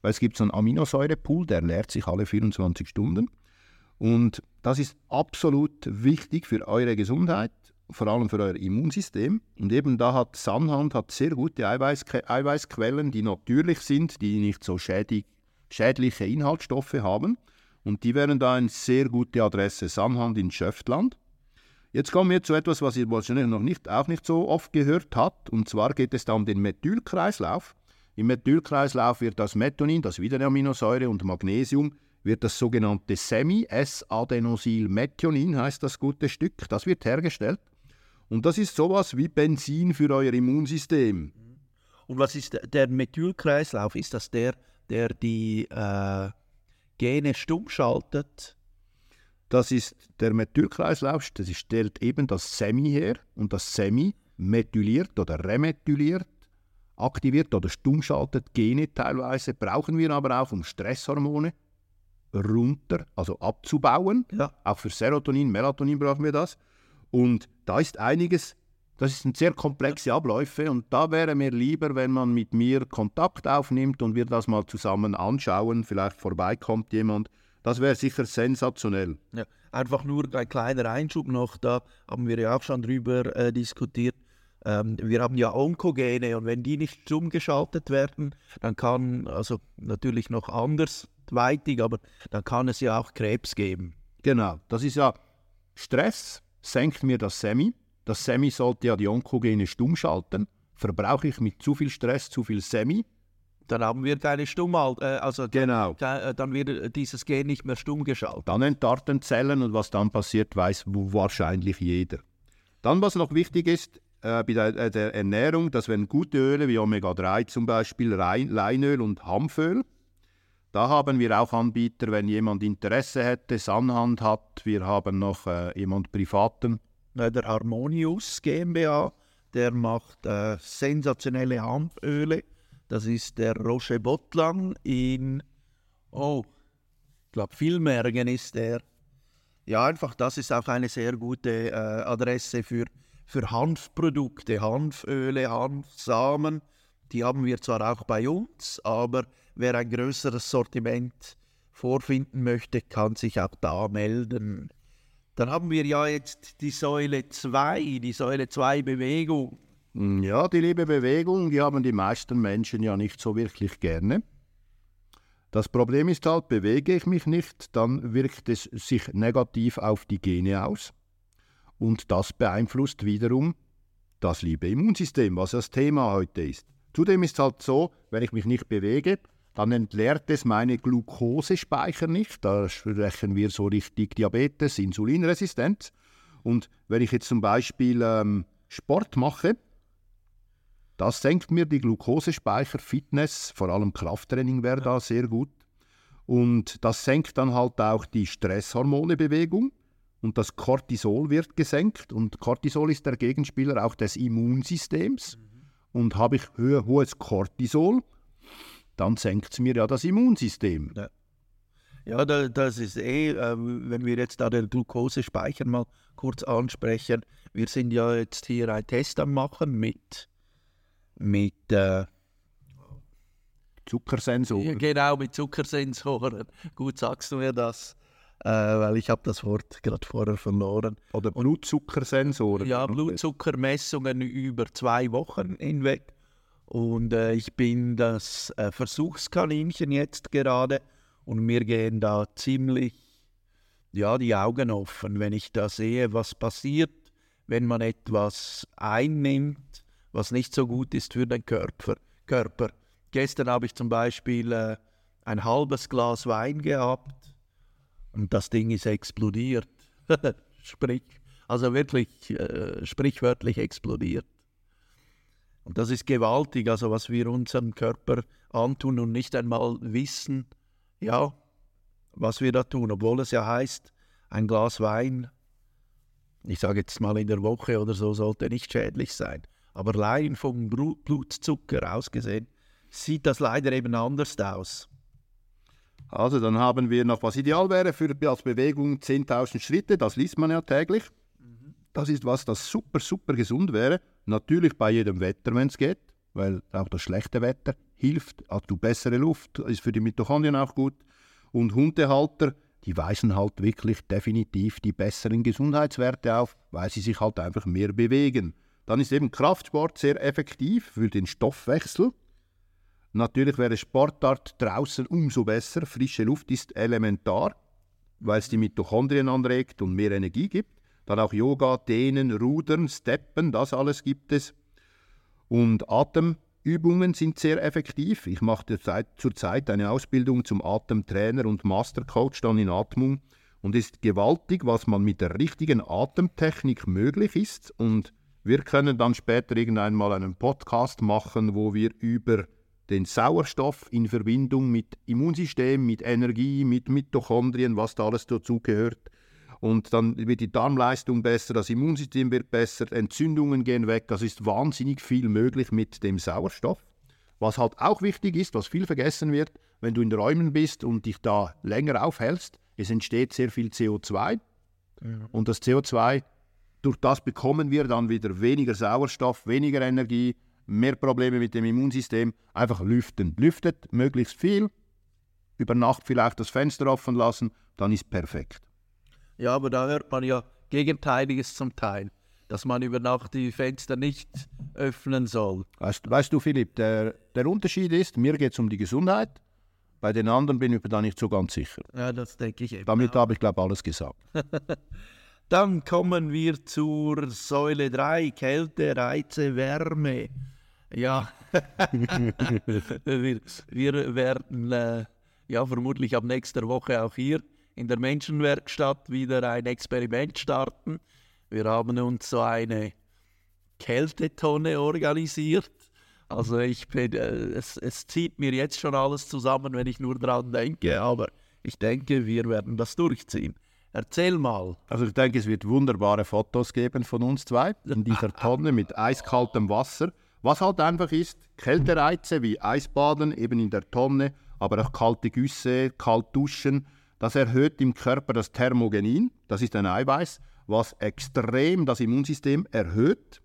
weil es gibt so einen Aminosäurepool, der leert sich alle 24 Stunden. Und das ist absolut wichtig für eure Gesundheit, vor allem für euer Immunsystem. Und eben da hat Sanhand hat sehr gute Eiweißque Eiweißquellen, die natürlich sind, die nicht so schädig, schädliche Inhaltsstoffe haben. Und die wären da eine sehr gute Adresse, Sanhand in Schöftland. Jetzt kommen wir zu etwas, was ihr wahrscheinlich noch nicht, auch nicht so oft gehört habt. Und zwar geht es da um den Methylkreislauf. Im Methylkreislauf wird das Metonin, das wieder eine Aminosäure, und Magnesium wird das sogenannte Semi-S-Adenosylmethionin, heißt das gute Stück, das wird hergestellt. Und das ist sowas wie Benzin für euer Immunsystem. Und was ist der- Methylkreislauf? Ist das der, der die äh, Gene stumm schaltet? Das ist der Methylkreislauf, das stellt eben das Semi her und das Semi methyliert oder remethyliert, aktiviert oder stummschaltet Gene teilweise, brauchen wir aber auch, um Stresshormone runter, also abzubauen. Ja. Auch für Serotonin, Melatonin brauchen wir das. Und da ist einiges, das sind sehr komplexe Abläufe und da wäre mir lieber, wenn man mit mir Kontakt aufnimmt und wir das mal zusammen anschauen. Vielleicht vorbeikommt jemand. Das wäre sicher sensationell. Ja, einfach nur ein kleiner Einschub noch, da haben wir ja auch schon drüber äh, diskutiert. Ähm, wir haben ja Onkogene und wenn die nicht stumm geschaltet werden, dann kann, also natürlich noch andersweitig, aber dann kann es ja auch Krebs geben. Genau, das ist ja Stress, senkt mir das Semi. Das Semi sollte ja die Onkogene stumm schalten. Verbrauche ich mit zu viel Stress zu viel Semi? Dann haben wir keine Stummhalt, äh, also Genau. ke- äh, dann wird dieses Gen nicht mehr stumm geschaltet. Dann entarten Zellen und was dann passiert, weiß wahrscheinlich jeder. Dann, was noch wichtig ist, äh, bei der, äh, Ernährung, das wären gute Öle wie Omega-3 zum Beispiel, Leinöl und Hanföl. Da haben wir auch Anbieter, wenn jemand Interesse hätte, Sanhand hat. Wir haben noch äh, jemand Privaten. Äh, der Harmonius GmbH, der macht äh, sensationelle Hanföle. Das ist der Roche Bottlang in, oh, ich glaube, Vilmergen ist der. Ja, einfach, das ist auch eine sehr gute äh, Adresse für, für Hanfprodukte, Hanföle, Hanfsamen. Die haben wir zwar auch bei uns, aber wer ein größeres Sortiment vorfinden möchte, kann sich auch da melden. Dann haben wir ja jetzt die Säule 2, die Säule 2 Bewegung. Hm, ja, die liebe Bewegung, die haben die meisten Menschen ja nicht so wirklich gerne. Das Problem ist halt, bewege ich mich nicht, dann wirkt es sich negativ auf die Gene aus. Und das beeinflusst wiederum das liebe Immunsystem, was das Thema heute ist. Zudem ist es halt so, wenn ich mich nicht bewege, dann entleert es meine Glukosespeicher nicht. Da sprechen wir so richtig Diabetes, Insulinresistenz. Und wenn ich jetzt zum Beispiel ähm, Sport mache, das senkt mir die Glukosespeicher, Fitness, vor allem Krafttraining wäre da sehr gut. Und das senkt dann halt auch die Stresshormonebewegung und das Cortisol wird gesenkt. Und Cortisol ist der Gegenspieler auch des Immunsystems. Mhm. Und habe ich hohes Cortisol, dann senkt es mir ja das Immunsystem. Ja. Ja, das ist eh, äh, wenn wir jetzt da den Glukosespeicher mal kurz ansprechen. Wir sind ja jetzt hier ein Test am machen mit, mit äh, Zuckersensoren. Genau, mit Zuckersensoren. [LAUGHS] Gut sagst du mir das, äh, weil ich habe das Wort gerade vorher verloren. Oder Blutzuckersensoren. Ja, Blutzuckermessungen über zwei Wochen hinweg. Und äh, ich bin das äh, Versuchskaninchen jetzt gerade und mir gehen da ziemlich ja, die Augen offen, wenn ich da sehe, was passiert, wenn man etwas einnimmt, was nicht so gut ist für den Körper. Körper. Gestern habe ich zum Beispiel äh, ein halbes Glas Wein gehabt und das Ding ist explodiert. [LAUGHS] Sprich, also wirklich äh, sprichwörtlich explodiert. Und das ist gewaltig, also was wir unserem Körper antun und nicht einmal wissen, ja, was wir da tun, obwohl es ja heißt, ein Glas Wein, ich sage jetzt mal in der Woche oder so, sollte nicht schädlich sein. Aber allein vom Blutzucker ausgesehen, sieht das leider eben anders aus. Also dann haben wir noch, was ideal wäre für als Bewegung 10.000 Schritte, das liest man ja täglich. Das ist was, das super, super gesund wäre. Natürlich bei jedem Wetter, wenn es geht, weil auch das schlechte Wetter hilft, hast du bessere Luft, ist für die Mitochondrien auch gut. Und Hundehalter, die weisen halt wirklich definitiv die besseren Gesundheitswerte auf, weil sie sich halt einfach mehr bewegen. Dann ist eben Kraftsport sehr effektiv für den Stoffwechsel. Natürlich wäre Sportart draußen umso besser. Frische Luft ist elementar, weil es die Mitochondrien anregt und mehr Energie gibt. Dann auch Yoga, Dehnen, Rudern, Steppen, das alles gibt es. Und Atemübungen sind sehr effektiv. Ich mache zurzeit eine Ausbildung zum Atemtrainer und Mastercoach dann in Atmung. Und ist gewaltig, was man mit der richtigen Atemtechnik möglich ist. Und wir können dann später irgendwann mal einen Podcast machen, wo wir über den Sauerstoff in Verbindung mit Immunsystem, mit Energie, mit Mitochondrien, was da alles dazugehört, und dann wird die Darmleistung besser, das Immunsystem wird besser, Entzündungen gehen weg. Also ist wahnsinnig viel möglich mit dem Sauerstoff. Was halt auch wichtig ist, was viel vergessen wird, wenn du in Räumen bist und dich da länger aufhältst, es entsteht sehr viel CO2. Ja. Und das CO2, durch das bekommen wir dann wieder weniger Sauerstoff, weniger Energie, mehr Probleme mit dem Immunsystem. Einfach lüften. Lüftet möglichst viel, über Nacht vielleicht das Fenster offen lassen, dann ist perfekt. Ja, aber da hört man ja Gegenteiliges zum Teil, dass man über Nacht die Fenster nicht öffnen soll. Weißt, weißt du, Philipp, der, der Unterschied ist, mir geht es um die Gesundheit, bei den anderen bin ich mir da nicht so ganz sicher. Ja, das denke ich eben. Damit habe ich, glaube ich, alles gesagt. [LAUGHS] Dann kommen wir zur Säule 3, Kälte, Reize, Wärme. Ja, [LAUGHS] wir, wir, werden äh, ja vermutlich ab nächster Woche auch hier in der Menschenwerkstatt wieder ein Experiment starten. Wir haben uns so eine Kältetonne organisiert. Also ich bin, äh, es, es zieht mir jetzt schon alles zusammen, wenn ich nur dran denke, aber ich denke, wir werden das durchziehen. Erzähl mal. Also ich denke, es wird wunderbare Fotos geben von uns zwei in dieser [LAUGHS] Tonne mit eiskaltem Wasser. Was halt einfach ist, Kältereize wie Eisbaden eben in der Tonne, aber auch kalte Güsse, kalt duschen, das erhöht im Körper das Thermogenin, das ist ein Eiweiß, was extrem das Immunsystem erhöht,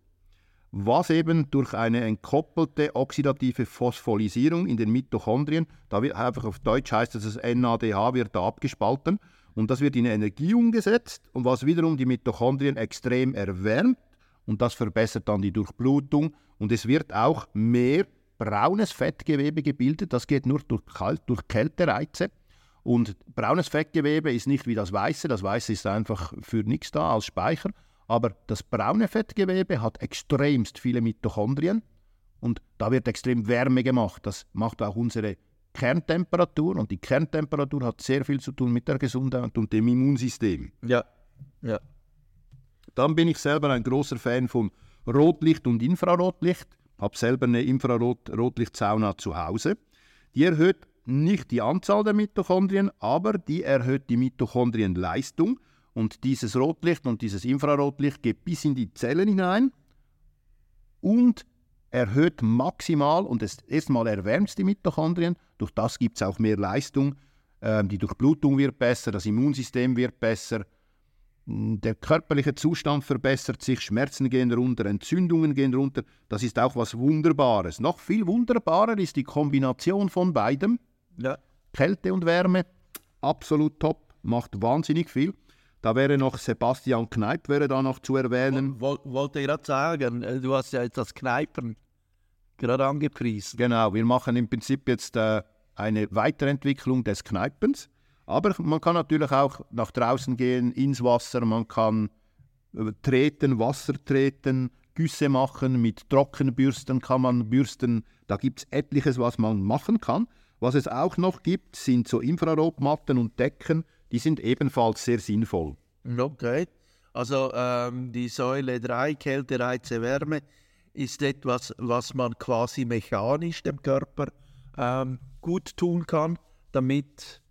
was eben durch eine entkoppelte oxidative Phospholisierung in den Mitochondrien, da wird einfach auf Deutsch heißt das, das NADH wird da abgespalten und das wird in Energie umgesetzt und was wiederum die Mitochondrien extrem erwärmt und das verbessert dann die Durchblutung und es wird auch mehr braunes Fettgewebe gebildet, das geht nur durch, Kalt, durch Kältereize. Und braunes Fettgewebe ist nicht wie das weiße, das weiße ist einfach für nichts da als Speicher, aber das braune Fettgewebe hat extremst viele Mitochondrien und da wird extrem Wärme gemacht. Das macht auch unsere Kerntemperatur und die Kerntemperatur hat sehr viel zu tun mit der Gesundheit und dem Immunsystem. Ja, ja. Dann bin ich selber ein großer Fan von Rotlicht und Infrarotlicht. Habe selber eine Infrarot-Rotlichtsauna zu Hause. Die erhöht nicht die Anzahl der Mitochondrien, aber die erhöht die Mitochondrienleistung. Und dieses Rotlicht und dieses Infrarotlicht geht bis in die Zellen hinein und erhöht maximal und erstmal erwärmt die Mitochondrien. Durch das gibt es auch mehr Leistung. Ähm, die Durchblutung wird besser, das Immunsystem wird besser, der körperliche Zustand verbessert sich, Schmerzen gehen runter, Entzündungen gehen runter. Das ist auch was Wunderbares. Noch viel wunderbarer ist die Kombination von beidem. Ja. Kälte und Wärme, absolut top, macht wahnsinnig viel. Da wäre noch Sebastian Kneip wäre da noch zu erwähnen. Woll, wollte ich gerade sagen, äh, du hast ja jetzt das Kneipen gerade angepriesen. Genau, wir machen im Prinzip jetzt äh, eine Weiterentwicklung des Kneipens. Aber man kann natürlich auch nach draußen gehen, ins Wasser, man kann äh, treten, Wasser treten, Güsse machen, mit Trockenbürsten kann man bürsten. Da gibt es etliches, was man machen kann. Was es auch noch gibt, sind so Infrarotmatten und Decken, die sind ebenfalls sehr sinnvoll. Okay, also ähm, die Säule 3, Kälte, Reize, Wärme, ist etwas, was man quasi mechanisch dem Körper ähm, gut tun kann, damit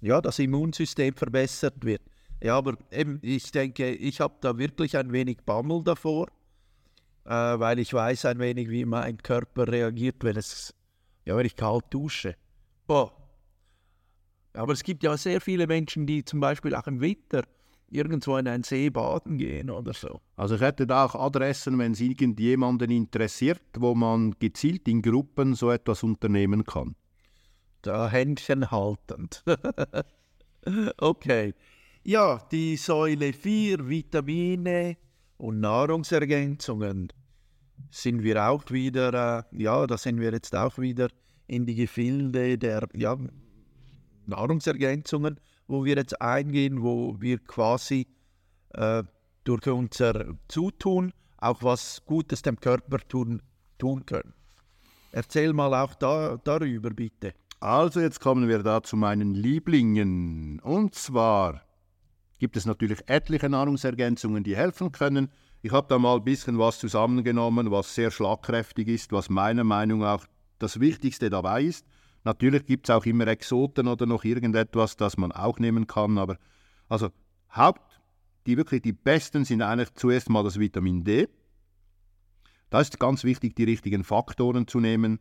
ja, das Immunsystem verbessert wird. Ja, aber eben, ich denke, ich habe da wirklich ein wenig Bammel davor, äh, weil ich weiß ein wenig, wie mein Körper reagiert, wenn es, ja, wenn ich kalt dusche. Boah. Aber es gibt ja sehr viele Menschen, die zum Beispiel auch im Winter irgendwo in einen See baden gehen oder so. Also ich hätte da auch Adressen, wenn es irgendjemanden interessiert, wo man gezielt in Gruppen so etwas unternehmen kann. Da Händchen haltend. [LAUGHS] okay. Ja, die Säule 4, Vitamine und Nahrungsergänzungen, sind wir auch wieder, äh, ja, da sind wir jetzt auch wieder in die Gefilde der ja, Nahrungsergänzungen, wo wir jetzt eingehen, wo wir quasi äh, durch unser Zutun auch was Gutes dem Körper tun, tun können. Erzähl mal auch da, darüber, bitte. Also jetzt kommen wir da zu meinen Lieblingen. Und zwar gibt es natürlich etliche Nahrungsergänzungen, die helfen können. Ich habe da mal ein bisschen was zusammengenommen, was sehr schlagkräftig ist, was meiner Meinung nach das Wichtigste dabei ist. Natürlich gibt es auch immer Exoten oder noch irgendetwas, das man auch nehmen kann, aber also Haupt, die wirklich die besten sind eigentlich zuerst mal das Vitamin D. Da ist ganz wichtig, die richtigen Faktoren zu nehmen.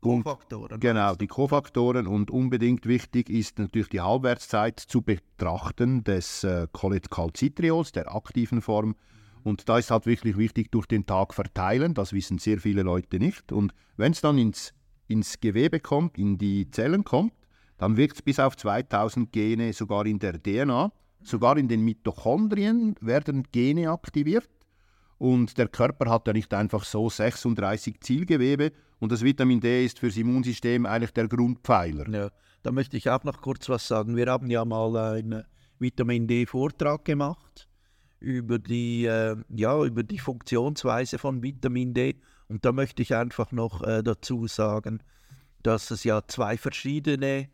Kofaktoren. Genau, die Kofaktoren und unbedingt wichtig ist natürlich die Halbwertszeit zu betrachten des äh, Cholecalcitriols, der aktiven Form. Und da ist halt wirklich wichtig, durch den Tag verteilen, das wissen sehr viele Leute nicht. Und wenn es dann ins, ins Gewebe kommt, in die Zellen kommt, dann wirkt es bis auf 2000 Gene sogar in der DNA. Sogar in den Mitochondrien werden Gene aktiviert. Und der Körper hat ja nicht einfach so 36 Zielgewebe und das Vitamin D ist fürs Immunsystem eigentlich der Grundpfeiler. Ja, da möchte ich auch noch kurz was sagen. Wir haben ja mal einen Vitamin D-Vortrag gemacht über die, äh, ja, über die Funktionsweise von Vitamin D. Und da möchte ich einfach noch äh, dazu sagen, dass es ja zwei verschiedene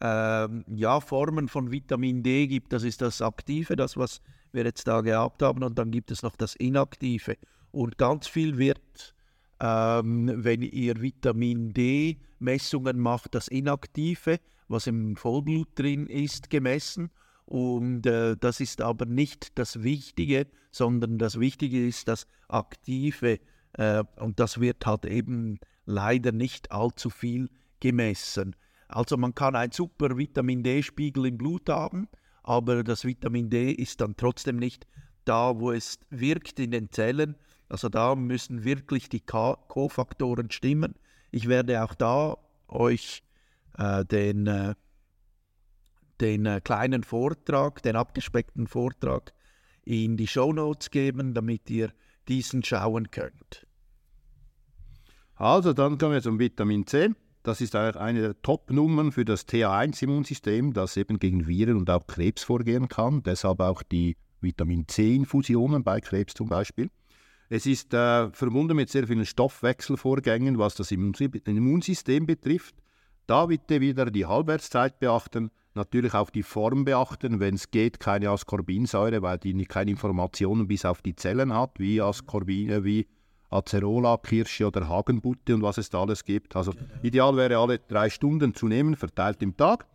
äh, ja, Formen von Vitamin D gibt. Das ist das Aktive, das, was wir jetzt da gehabt haben, und dann gibt es noch das Inaktive. Und ganz viel wird ähm, wenn ihr Vitamin D-Messungen macht, das Inaktive, was im Vollblut drin ist, gemessen. Und äh, das ist aber nicht das Wichtige, sondern das Wichtige ist das Aktive. Äh, und das wird halt eben leider nicht allzu viel gemessen. Also man kann einen super Vitamin D-Spiegel im Blut haben, aber das Vitamin D ist dann trotzdem nicht da, wo es wirkt in den Zellen. Also da müssen wirklich die Kofaktoren stimmen. Ich werde auch da euch äh, den äh, den äh, kleinen Vortrag, den abgespeckten Vortrag in die Show Notes geben, damit ihr diesen schauen könnt. Also, dann kommen wir zum Vitamin C. Das ist eine der Top-Nummern für das TH1-Immunsystem, das eben gegen Viren und auch Krebs vorgehen kann. Deshalb auch die Vitamin C-Infusionen bei Krebs zum Beispiel. Es ist äh, verbunden mit sehr vielen Stoffwechselvorgängen, was das Immunsystem betrifft. Da bitte wieder die Halbwertszeit beachten Natürlich auch die Form beachten, wenn es geht, keine Ascorbinsäure, weil die keine Informationen bis auf die Zellen hat, wie Ascorbine, wie Acerola, Kirsche oder Hagenbutte und was es da alles gibt. Also genau. ideal wäre alle drei Stunden zu nehmen, verteilt im Tag.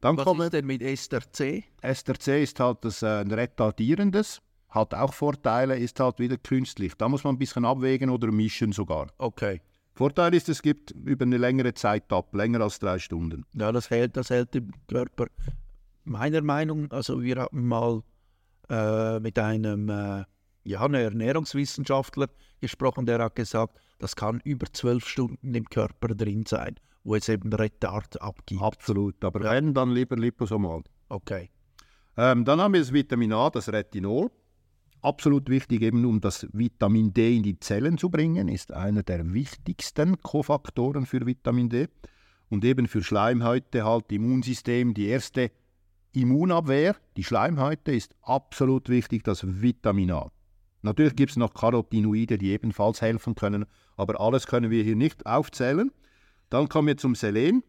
Dann was kommt, ist denn mit Ester C? Ester C ist halt das, äh, ein retardierendes, hat auch Vorteile, ist halt wieder künstlich. Da muss man ein bisschen abwägen oder mischen sogar. Okay. Vorteil ist, es gibt über eine längere Zeit ab, länger als drei Stunden. Ja, das hält, das hält im Körper. Meiner Meinung, also wir haben mal äh, mit einem äh, ja, einem Ernährungswissenschaftler gesprochen, der hat gesagt, das kann über zwölf Stunden im Körper drin sein, wo es eben Retard abgibt. Absolut, aber ja. wenn, dann lieber liposomal. Okay. Ähm, dann haben wir das Vitamin A, das Retinol absolut wichtig, eben um das Vitamin D in die Zellen zu bringen, ist einer der wichtigsten Kofaktoren für Vitamin D. Und eben für Schleimhäute halt Immunsystem, die erste Immunabwehr, die Schleimhäute, ist absolut wichtig, das Vitamin A. Natürlich gibt es noch Carotinoide, die ebenfalls helfen können, aber alles können wir hier nicht aufzählen. Dann kommen wir zum Selen.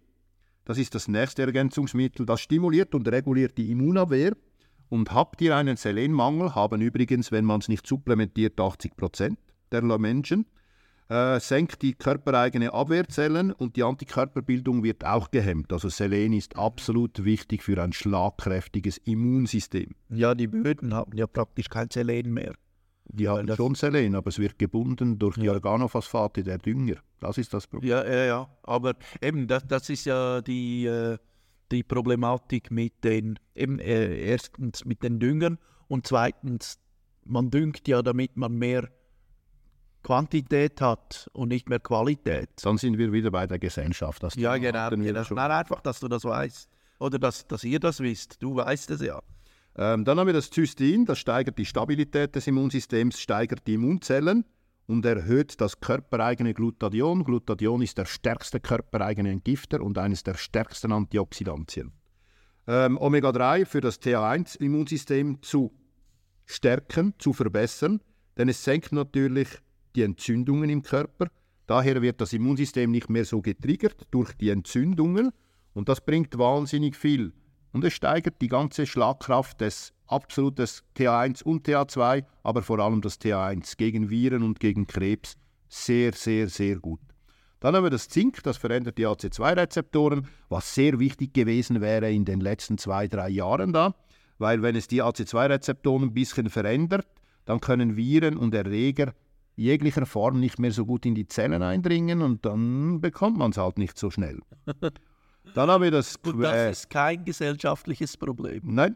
Das ist das nächste Ergänzungsmittel. Das stimuliert und reguliert die Immunabwehr und habt ihr einen Selenmangel, haben übrigens, wenn man es nicht supplementiert, 80 Prozent der Menschen, äh, senkt die körpereigene Abwehrzellen und die Antikörperbildung wird auch gehemmt. Also Selen ist absolut wichtig für ein schlagkräftiges Immunsystem. Ja, die Böden haben ja praktisch kein Selen mehr. Die haben das schon Selen, aber es wird gebunden durch die Organophosphate der Dünger. Das ist das Problem. Ja, ja, ja. Aber eben, das, das ist ja die... Äh die Problematik mit den, eben, äh, erstens mit den Düngern und zweitens, man düngt ja, damit man mehr Quantität hat und nicht mehr Qualität. Dann sind wir wieder bei der Gesellschaft. Das ja, genau. genau. Nein, einfach, dass du das weißt. Oder dass, dass ihr das wisst. Du weißt es ja. Ähm, dann haben wir das Zystin, das steigert die Stabilität des Immunsystems, steigert die Immunzellen und erhöht das körpereigene Glutathion. Glutathion ist der stärkste körpereigene Entgifter und eines der stärksten Antioxidantien. Ähm, Omega-3 für das TH1-Immunsystem zu stärken, zu verbessern, denn es senkt natürlich die Entzündungen im Körper. Daher wird das Immunsystem nicht mehr so getriggert durch die Entzündungen und das bringt wahnsinnig viel. Und es steigert die ganze Schlagkraft des absolutes TH1 und TH2, aber vor allem das TH1 gegen Viren und gegen Krebs sehr, sehr, sehr gut. Dann haben wir das Zink, das verändert die AC2-Rezeptoren, was sehr wichtig gewesen wäre in den letzten zwei, drei Jahren da, weil wenn es die AC2-Rezeptoren ein bisschen verändert, dann können Viren und Erreger jeglicher Form nicht mehr so gut in die Zellen eindringen und dann bekommt man es halt nicht so schnell. Dann haben wir das. [LAUGHS] Und das ist kein gesellschaftliches Problem. Nein,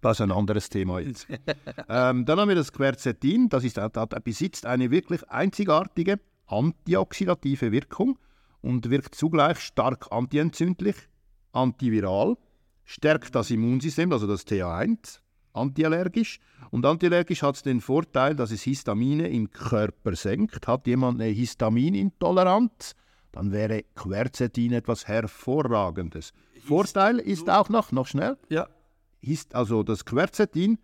das ist ein anderes Thema jetzt. [LAUGHS] ähm, dann haben wir das Quercetin, das ist, das besitzt eine wirklich einzigartige antioxidative Wirkung und wirkt zugleich stark antientzündlich, antiviral, stärkt das Immunsystem, also das TH1, antiallergisch. Und antiallergisch hat es den Vorteil, dass es Histamine im Körper senkt. Hat jemand eine Histaminintoleranz, dann wäre Quercetin etwas Hervorragendes. Vorteil ist auch noch, noch schnell, ja ist also das Quercetin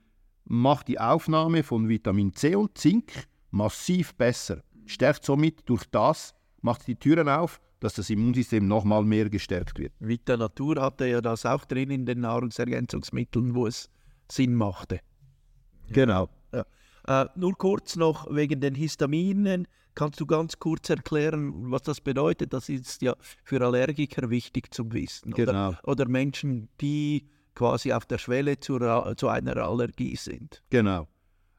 macht die Aufnahme von Vitamin C und Zink massiv besser, stärkt somit durch das, macht die Türen auf, dass das Immunsystem nochmal mehr gestärkt wird. Vita Natur hatte ja das auch drin in den Nahrungsergänzungsmitteln, wo es Sinn machte. Genau. Ja. Äh, nur kurz noch wegen den Histaminen Kannst du ganz kurz erklären, was das bedeutet? Das ist ja für Allergiker wichtig zu wissen. Genau. Oder, oder Menschen, die quasi auf der Schwelle zu, zu einer Allergie sind. Genau.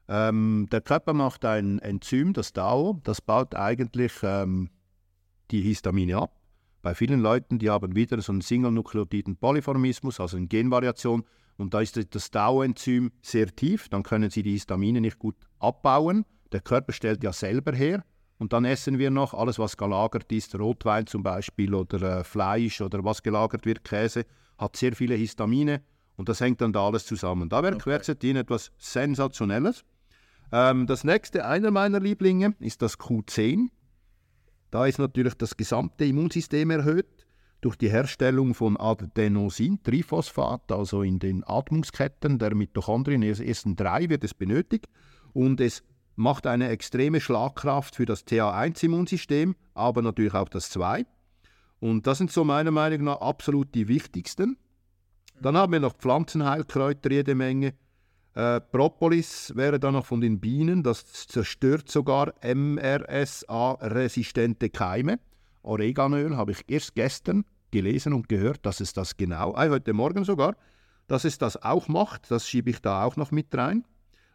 Ähm, der Körper macht ein Enzym, das DAO, das baut eigentlich ähm, die Histamine ab. Bei vielen Leuten, die haben wieder so einen Single-Nukleotiden Polyformismus, also eine Genvariation, und da ist das DAO-Enzym sehr tief, dann können sie die Histamine nicht gut abbauen. Der Körper stellt ja selber her. Und dann essen wir noch alles, was gelagert ist, Rotwein zum Beispiel oder äh, Fleisch oder was gelagert wird, Käse, hat sehr viele Histamine und das hängt dann da alles zusammen. Da wäre okay. Quercetin etwas Sensationelles. Ähm, das nächste, einer meiner Lieblinge, ist das Q10. Da ist natürlich das gesamte Immunsystem erhöht durch die Herstellung von Adenosin, Triphosphat, also in den Atmungsketten der Mitochondrien, in den ersten drei wird es benötigt und es macht eine extreme Schlagkraft für das TA1-Immunsystem, aber natürlich auch das 2. Und das sind so meiner Meinung nach absolut die wichtigsten. Dann haben wir noch Pflanzenheilkräuter jede Menge. Äh, Propolis wäre dann noch von den Bienen, das zerstört sogar MRSA-resistente Keime. Oreganöl habe ich erst gestern gelesen und gehört, dass es das genau, äh, heute Morgen sogar, dass es das auch macht. Das schiebe ich da auch noch mit rein.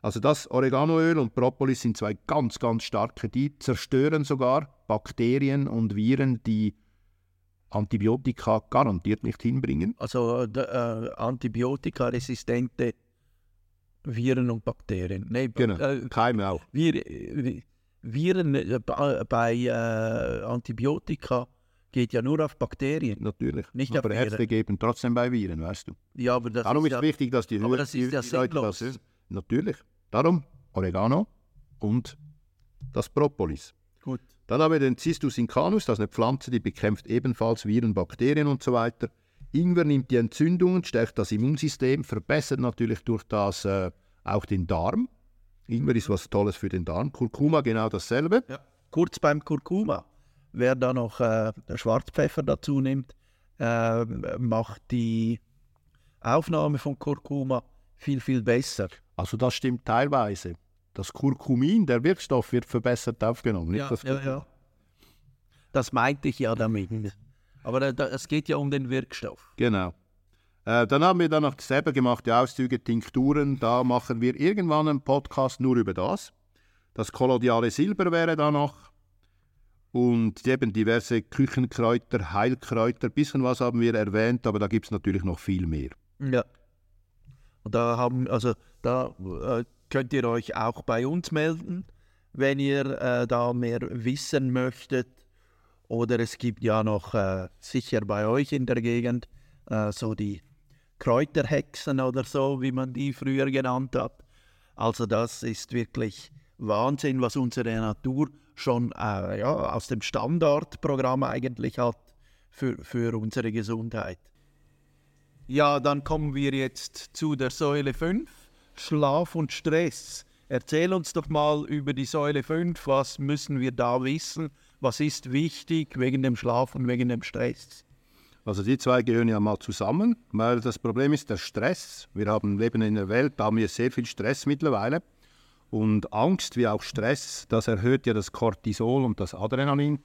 Also das Oreganoöl und Propolis sind zwei ganz, ganz starke, die zerstören sogar Bakterien und Viren, die Antibiotika garantiert nicht hinbringen. Also äh, antibiotikaresistente Viren und Bakterien. Nee, genau, äh, Keime auch. Wir, Viren äh, bei äh, Antibiotika geht ja nur auf Bakterien. Natürlich. Nicht aber Ärzte geben trotzdem bei Viren, weißt du. Ja, aber das Darum ist, ja, wichtig, dass die, aber das ist ja die Leute das Natürlich. Darum Oregano und das Propolis. Gut. Dann haben wir den Cistus incanus, das ist eine Pflanze, die bekämpft ebenfalls Viren, Bakterien und so weiter. Ingwer nimmt die Entzündungen, stärkt das Immunsystem, verbessert natürlich durch das äh, auch den Darm. Ingwer ist was Tolles für den Darm. Kurkuma genau dasselbe. Ja. Kurz beim Kurkuma. Wer da noch äh, Schwarzpfeffer dazu nimmt, äh, macht die Aufnahme von Kurkuma viel, viel besser. Also das stimmt teilweise. Das Kurkumin, der Wirkstoff, wird verbessert aufgenommen. Ja, ja, ja. Das meinte ich ja damit. Aber es geht ja um den Wirkstoff. Genau. Äh, dann haben wir dann noch selber gemachte Auszüge, Tinkturen. Da machen wir irgendwann einen Podcast nur über das. Das kolodiale Silber wäre da noch. Und eben diverse Küchenkräuter, Heilkräuter, bisschen was haben wir erwähnt, aber da gibt es natürlich noch viel mehr. Ja. Und da haben, also da äh, könnt ihr euch auch bei uns melden, wenn ihr äh, da mehr wissen möchtet. Oder es gibt ja noch äh, sicher bei euch in der Gegend äh, so die Kräuterhexen oder so, wie man die früher genannt hat. Also das ist wirklich Wahnsinn, was unsere Natur schon äh, ja, aus dem Standardprogramm eigentlich hat für, für unsere Gesundheit. Ja, dann kommen wir jetzt zu der Säule 5, Schlaf und Stress. Erzähl uns doch mal über die Säule 5, was müssen wir da wissen, was ist wichtig wegen dem Schlaf und wegen dem Stress. Also die zwei gehören ja mal zusammen, weil das Problem ist der Stress. Wir haben leben in einer Welt, da haben wir sehr viel Stress mittlerweile. Und Angst wie auch Stress, das erhöht ja das Cortisol und das Adrenalin.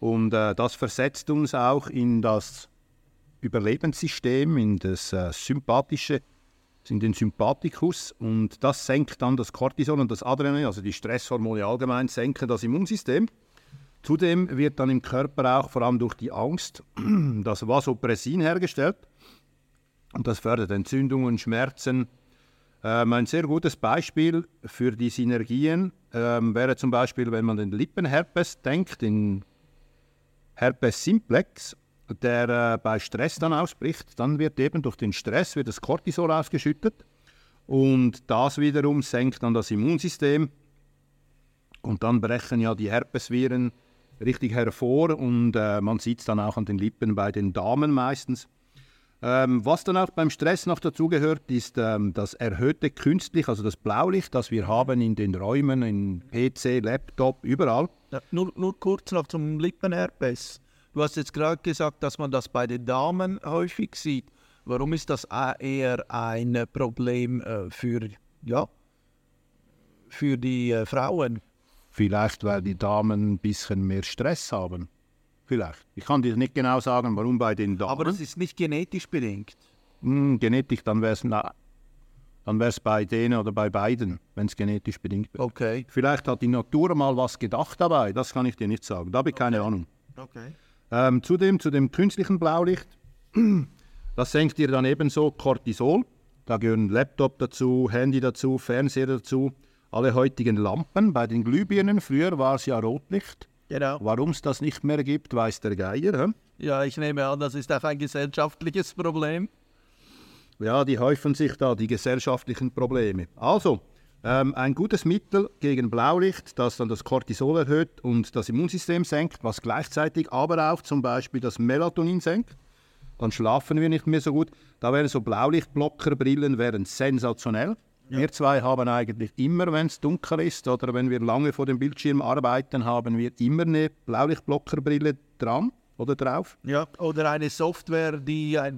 Und äh, das versetzt uns auch in das Überlebenssystem, in das äh, sympathische, in den Sympathikus und das senkt dann das Cortisol und das Adrenalin, also die Stresshormone allgemein, senken das Immunsystem. Zudem wird dann im Körper auch vor allem durch die Angst [CLEARS THROAT] das Vasopressin hergestellt und das fördert Entzündungen, Schmerzen. Ähm, ein sehr gutes Beispiel für die Synergien ähm, wäre zum Beispiel, wenn man den Lippenherpes denkt, den Herpes simplex der äh, bei Stress dann ausbricht, dann wird eben durch den Stress wird das Cortisol ausgeschüttet und das wiederum senkt dann das Immunsystem und dann brechen ja die Herpesviren richtig hervor und äh, man sieht es dann auch an den Lippen bei den Damen meistens. Ähm, was dann auch beim Stress noch dazugehört, ist ähm, das erhöhte künstlich, also das Blaulicht, das wir haben in den Räumen, in PC, Laptop, überall. Ja, nur, nur kurz noch zum Lippenherpes. Du hast jetzt gerade gesagt, dass man das bei den Damen häufig sieht. Warum ist das eher ein Problem äh, für, ja, für die äh, Frauen? Vielleicht, weil die Damen ein bisschen mehr Stress haben. Vielleicht. Ich kann dir nicht genau sagen, warum bei den Damen. Aber das ist nicht genetisch bedingt. Hm, genetisch, dann wäre es dann wär's bei denen oder bei beiden, wenn es genetisch bedingt wäre. Okay. Vielleicht hat die Natur mal was gedacht dabei, das kann ich dir nicht sagen. Da habe ich keine Ahnung. Okay. Ähm, zudem zu dem künstlichen Blaulicht, [CLEARS THROAT] das senkt dir dann ebenso Cortisol. Da gehören Laptop dazu, Handy dazu, Fernseher dazu, alle heutigen Lampen. Bei den Glühbirnen, früher war es ja Rotlicht. Genau. Warum es das nicht mehr gibt, weiß der Geier. Hä? Ja, ich nehme an, das ist auch ein gesellschaftliches Problem. Ja, die häufen sich da, die gesellschaftlichen Probleme. Also, ähm, ein gutes Mittel gegen Blaulicht, das dann das Cortisol erhöht und das Immunsystem senkt, was gleichzeitig aber auch zum Beispiel das Melatonin senkt. Dann schlafen wir nicht mehr so gut. Da wären so Blaulichtblockerbrillen wären sensationell. Ja. Wir zwei haben eigentlich immer, wenn es dunkel ist oder wenn wir lange vor dem Bildschirm arbeiten, haben wir immer eine Blaulichtblockerbrille dran oder drauf. Ja. Oder eine Software, die ein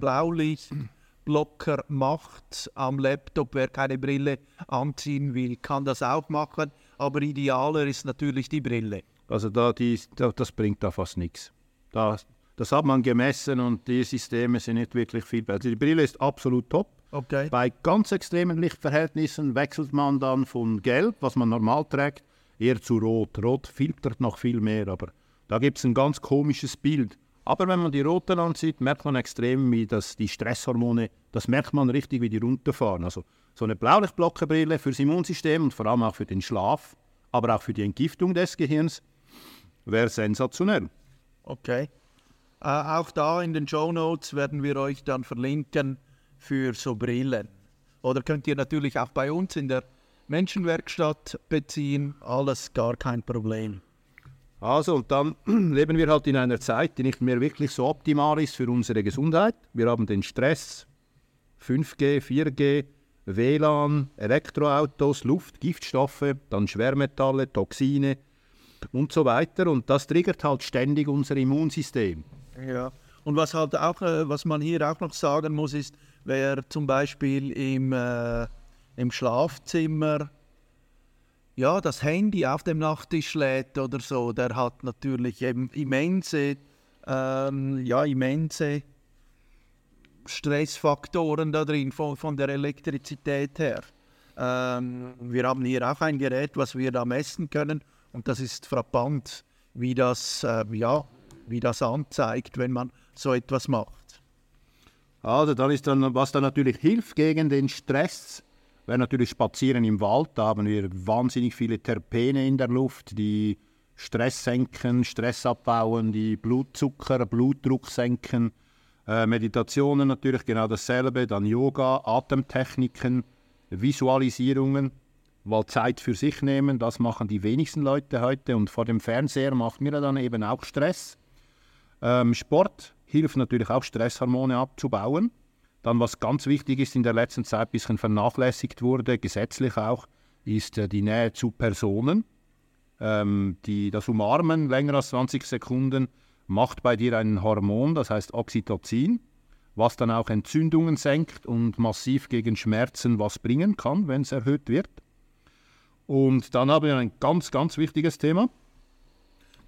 Blaulichtblocker macht am Laptop. Wer keine Brille anziehen will, kann das auch machen. Aber idealer ist natürlich die Brille. Also da, die, da, das bringt da fast nichts. Da, das hat man gemessen und die Systeme sind nicht wirklich viel besser. Also die Brille ist absolut top. Okay. Bei ganz extremen Lichtverhältnissen wechselt man dann von Gelb, was man normal trägt, eher zu Rot. Rot filtert noch viel mehr, aber da gibt es ein ganz komisches Bild. Aber wenn man die roten ansieht, merkt man extrem, wie das, die Stresshormone, das merkt man richtig, wie die runterfahren. Also so eine Blaulichtblockerbrille fürs Immunsystem und vor allem auch für den Schlaf, aber auch für die Entgiftung des Gehirns, wäre sensationell. Okay. Äh, auch da in den Show Notes werden wir euch dann verlinken für so Brillen. Oder könnt ihr natürlich auch bei uns in der Menschenwerkstatt beziehen. Alles gar kein Problem. Also, und dann [CLEARS THROAT] leben wir halt in einer Zeit, die nicht mehr wirklich so optimal ist für unsere Gesundheit. Wir haben den Stress, 5G, 4G, WLAN, Elektroautos, Luft, Giftstoffe, dann Schwermetalle, Toxine und so weiter. Und das triggert halt ständig unser Immunsystem. Ja. Und was halt auch, äh, was man hier auch noch sagen muss, ist, wer zum Beispiel im, äh, im Schlafzimmer ja, das Handy auf dem Nachttisch lädt oder so, der hat natürlich immense, ähm, ja, immense Stressfaktoren da drin von, von der Elektrizität her. Ähm, wir haben hier auch ein Gerät, was wir da messen können und das ist frappant, wie das, äh, ja, wie das anzeigt, wenn man so etwas macht. Also dann ist dann, was dann natürlich hilft gegen den Stress, wäre natürlich Spazieren im Wald. Da haben wir wahnsinnig viele Terpene in der Luft, die Stress senken, Stress abbauen, die Blutzucker, Blutdruck senken. Äh, Meditationen natürlich genau dasselbe, dann Yoga, Atemtechniken, Visualisierungen, mal Zeit für sich nehmen, das machen die wenigsten Leute heute und vor dem Fernseher macht mir dann eben auch Stress. Ähm, Sport hilft natürlich auch Stresshormone abzubauen. Dann, was ganz wichtig ist, in der letzten Zeit ein bisschen vernachlässigt wurde, gesetzlich auch, ist äh, die Nähe zu Personen. Ähm, die, das Umarmen länger als 20 Sekunden macht bei dir ein Hormon, das heißt Oxytocin, was dann auch Entzündungen senkt und massiv gegen Schmerzen was bringen kann, wenn es erhöht wird. Und dann haben wir ein ganz, ganz wichtiges Thema.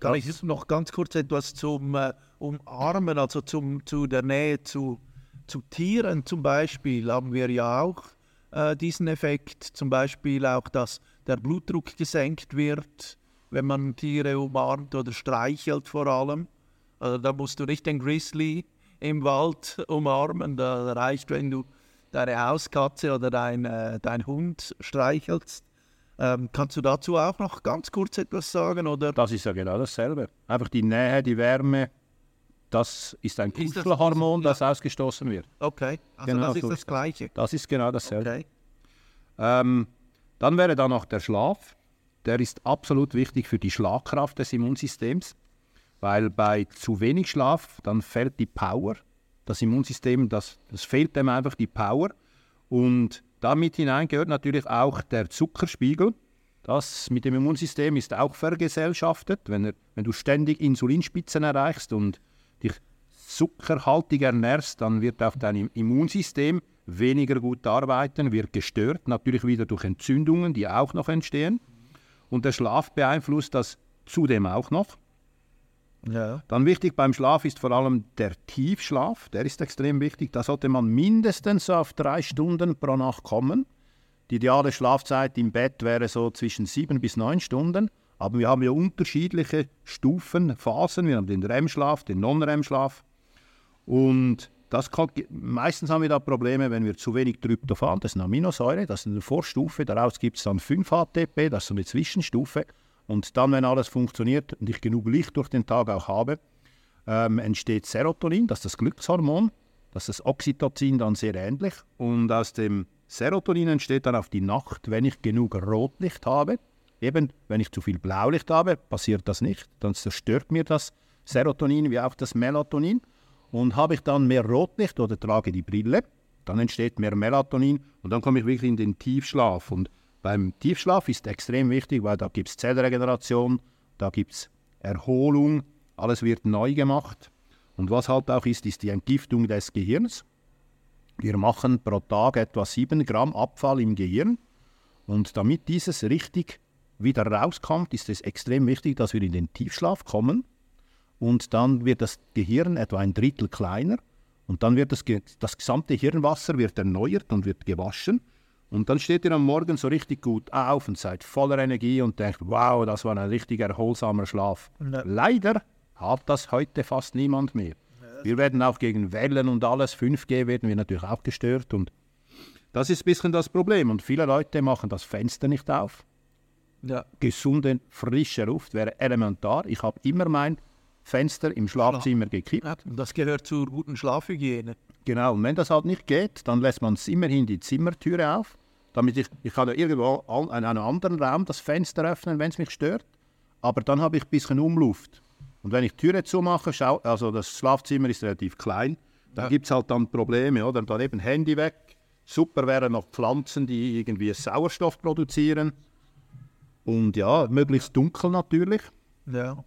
Kann ich noch ganz kurz etwas zum äh, Umarmen, also zum, zu der Nähe zu, zu Tieren zum Beispiel, haben wir ja auch äh, diesen Effekt. Zum Beispiel auch, dass der Blutdruck gesenkt wird, wenn man Tiere umarmt oder streichelt vor allem. Also da musst du nicht den Grizzly im Wald [LAUGHS] umarmen, da reicht, wenn du deine Hauskatze oder dein, äh, dein Hund streichelst. Ähm, kannst du dazu auch noch ganz kurz etwas sagen? Oder? Das ist ja genau dasselbe. Einfach die Nähe, die Wärme, das ist ein das- Kuschelhormon, das, ja. ausgestoßen wird. Okay, also Genau das das ist das. Gleiche. Das ist genau dasselbe. Okay. Ähm, dann wäre da noch der Schlaf. Der ist absolut wichtig für die Schlagkraft des Immunsystems, weil bei zu wenig Schlaf dann fällt die Power. Das Immunsystem, das, das fehlt dem einfach die Power. Und damit hinein gehört natürlich auch der Zuckerspiegel. Das mit dem Immunsystem ist auch vergesellschaftet. Wenn, er, wenn du ständig Insulinspitzen erreichst und dich zuckerhaltig ernährst, dann wird auch dein Immunsystem weniger gut arbeiten, wird gestört, natürlich wieder durch Entzündungen, die auch noch entstehen. Und der Schlaf beeinflusst das zudem auch noch. Ja. Dann wichtig beim Schlaf ist vor allem der Tiefschlaf. Der ist extrem wichtig. Da sollte man mindestens auf drei Stunden pro Nacht kommen. Die ideale Schlafzeit im Bett wäre so zwischen sieben bis neun Stunden. Aber wir haben ja unterschiedliche Stufen, Phasen. Wir haben den REM-Schlaf, den Non-REM-Schlaf. Und das kann, meistens haben wir da Probleme, wenn wir zu wenig Tryptophan, das ist eine Aminosäure, das ist eine Vorstufe. Daraus gibt es dann 5-HTP, das ist so eine Zwischenstufe. Und dann, wenn alles funktioniert und ich genug Licht durch den Tag auch habe, ähm, entsteht Serotonin, das ist das Glückshormon. Das ist das Oxytocin dann sehr ähnlich. Und aus dem Serotonin entsteht dann auf die Nacht, wenn ich genug Rotlicht habe. Eben, wenn ich zu viel Blaulicht habe, passiert das nicht. Dann zerstört mir das Serotonin wie auch das Melatonin. Und habe ich dann mehr Rotlicht oder trage die Brille, dann entsteht mehr Melatonin und dann komme ich wirklich in den Tiefschlaf. Und beim Tiefschlaf ist extrem wichtig, weil da gibt es Zellregeneration, da gibt es Erholung, alles wird neu gemacht. Und was halt auch ist, ist die Entgiftung des Gehirns. Wir machen pro Tag etwa 7 Gramm Abfall im Gehirn. Und damit dieses richtig wieder rauskommt, ist es extrem wichtig, dass wir in den Tiefschlaf kommen. Und dann wird das Gehirn etwa ein Drittel kleiner. Und dann wird das, das gesamte Hirnwasser wird erneuert und wird gewaschen. Und dann steht ihr am Morgen so richtig gut auf und seid voller Energie und denkt, wow, das war ein richtig erholsamer Schlaf. Ja. Leider hat das heute fast niemand mehr. Wir werden auch gegen Wellen und alles, 5G werden wir natürlich auch gestört und das ist ein bisschen das Problem. Und viele Leute machen das Fenster nicht auf. Ja. Gesunde, frische Luft wäre elementar. Ich habe immer mein Fenster im Schlafzimmer gekippt. Ja, und das gehört zur guten Schlafhygiene. Genau, und wenn das halt nicht geht, dann lässt man immerhin die Zimmertüre auf, damit ich, ich kann ja irgendwo an, in einem anderen Raum das Fenster öffnen, wenn es mich stört, aber dann habe ich ein bisschen Umluft. Und wenn ich die Türe zumache, schau, also das Schlafzimmer ist relativ klein, da Ja. gibt es halt dann Probleme, oder? Dann eben Handy weg. Super wären noch Pflanzen, die irgendwie Sauerstoff produzieren. Und ja, möglichst dunkel natürlich. Ja,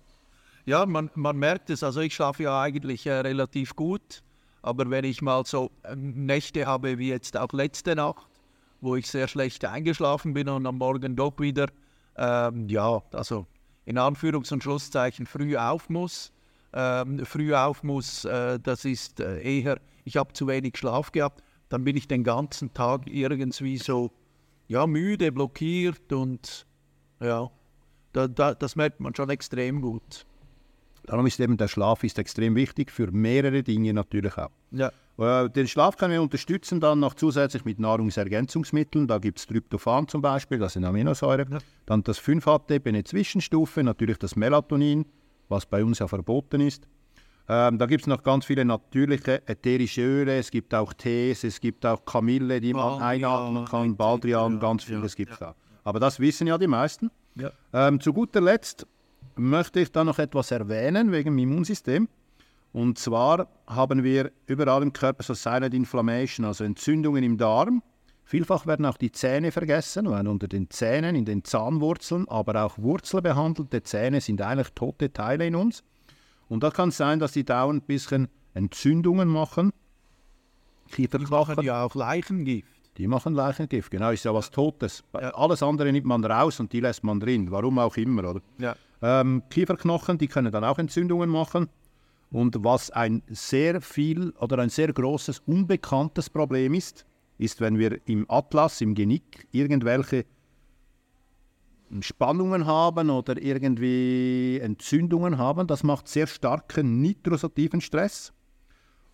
ja man, man merkt es. Also ich schlafe ja eigentlich äh, relativ gut. Aber wenn ich mal so äh, Nächte habe wie jetzt auch letzte Nacht, wo ich sehr schlecht eingeschlafen bin und am Morgen doch wieder, ähm, ja, also in Anführungs- und Schlusszeichen früh auf muss. Ähm, früh auf muss, äh, das ist äh, eher, ich habe zu wenig Schlaf gehabt, dann bin ich den ganzen Tag irgendwie so, ja, müde, blockiert und ja, da, da, das merkt man schon extrem gut. Darum ist eben der Schlaf ist extrem wichtig, für mehrere Dinge natürlich auch. Ja, Äh, Den Schlaf können wir unterstützen dann noch zusätzlich mit Nahrungsergänzungsmitteln. Da gibt es Tryptophan zum Beispiel, das ist eine Aminosäure. Ja. Dann das 5-HTP, eine Zwischenstufe, natürlich das Melatonin, was bei uns ja verboten ist. Ähm, da gibt es noch ganz viele natürliche ätherische Öle, es gibt auch Tees, es gibt auch Kamille, die man einatmen kann, Baldrian, ganz ja, vieles gibt es ja. da. Aber das wissen ja die meisten. ja. Ähm, zu guter Letzt möchte ich da noch etwas erwähnen wegen dem Immunsystem. Und zwar haben wir überall im Körper so Silent Inflammation, also Entzündungen im Darm. Vielfach werden auch die Zähne vergessen, weil unter den Zähnen, in den Zahnwurzeln, aber auch wurzelbehandelte Zähne sind eigentlich tote Teile in uns. Und da kann es sein, dass die dauernd ein bisschen Entzündungen machen. Die Kieferknochen. ja auch Leichengift. Die machen Leichengift, genau, ist ja was Totes. Ja. Alles andere nimmt man raus und die lässt man drin, warum auch immer, oder? Ja. Ähm, Kieferknochen, die können dann auch Entzündungen machen. Und was ein sehr viel oder ein sehr großes unbekanntes Problem ist, ist, wenn wir im Atlas, im Genick, irgendwelche Spannungen haben oder irgendwie Entzündungen haben, das macht sehr starken nitrosativen Stress.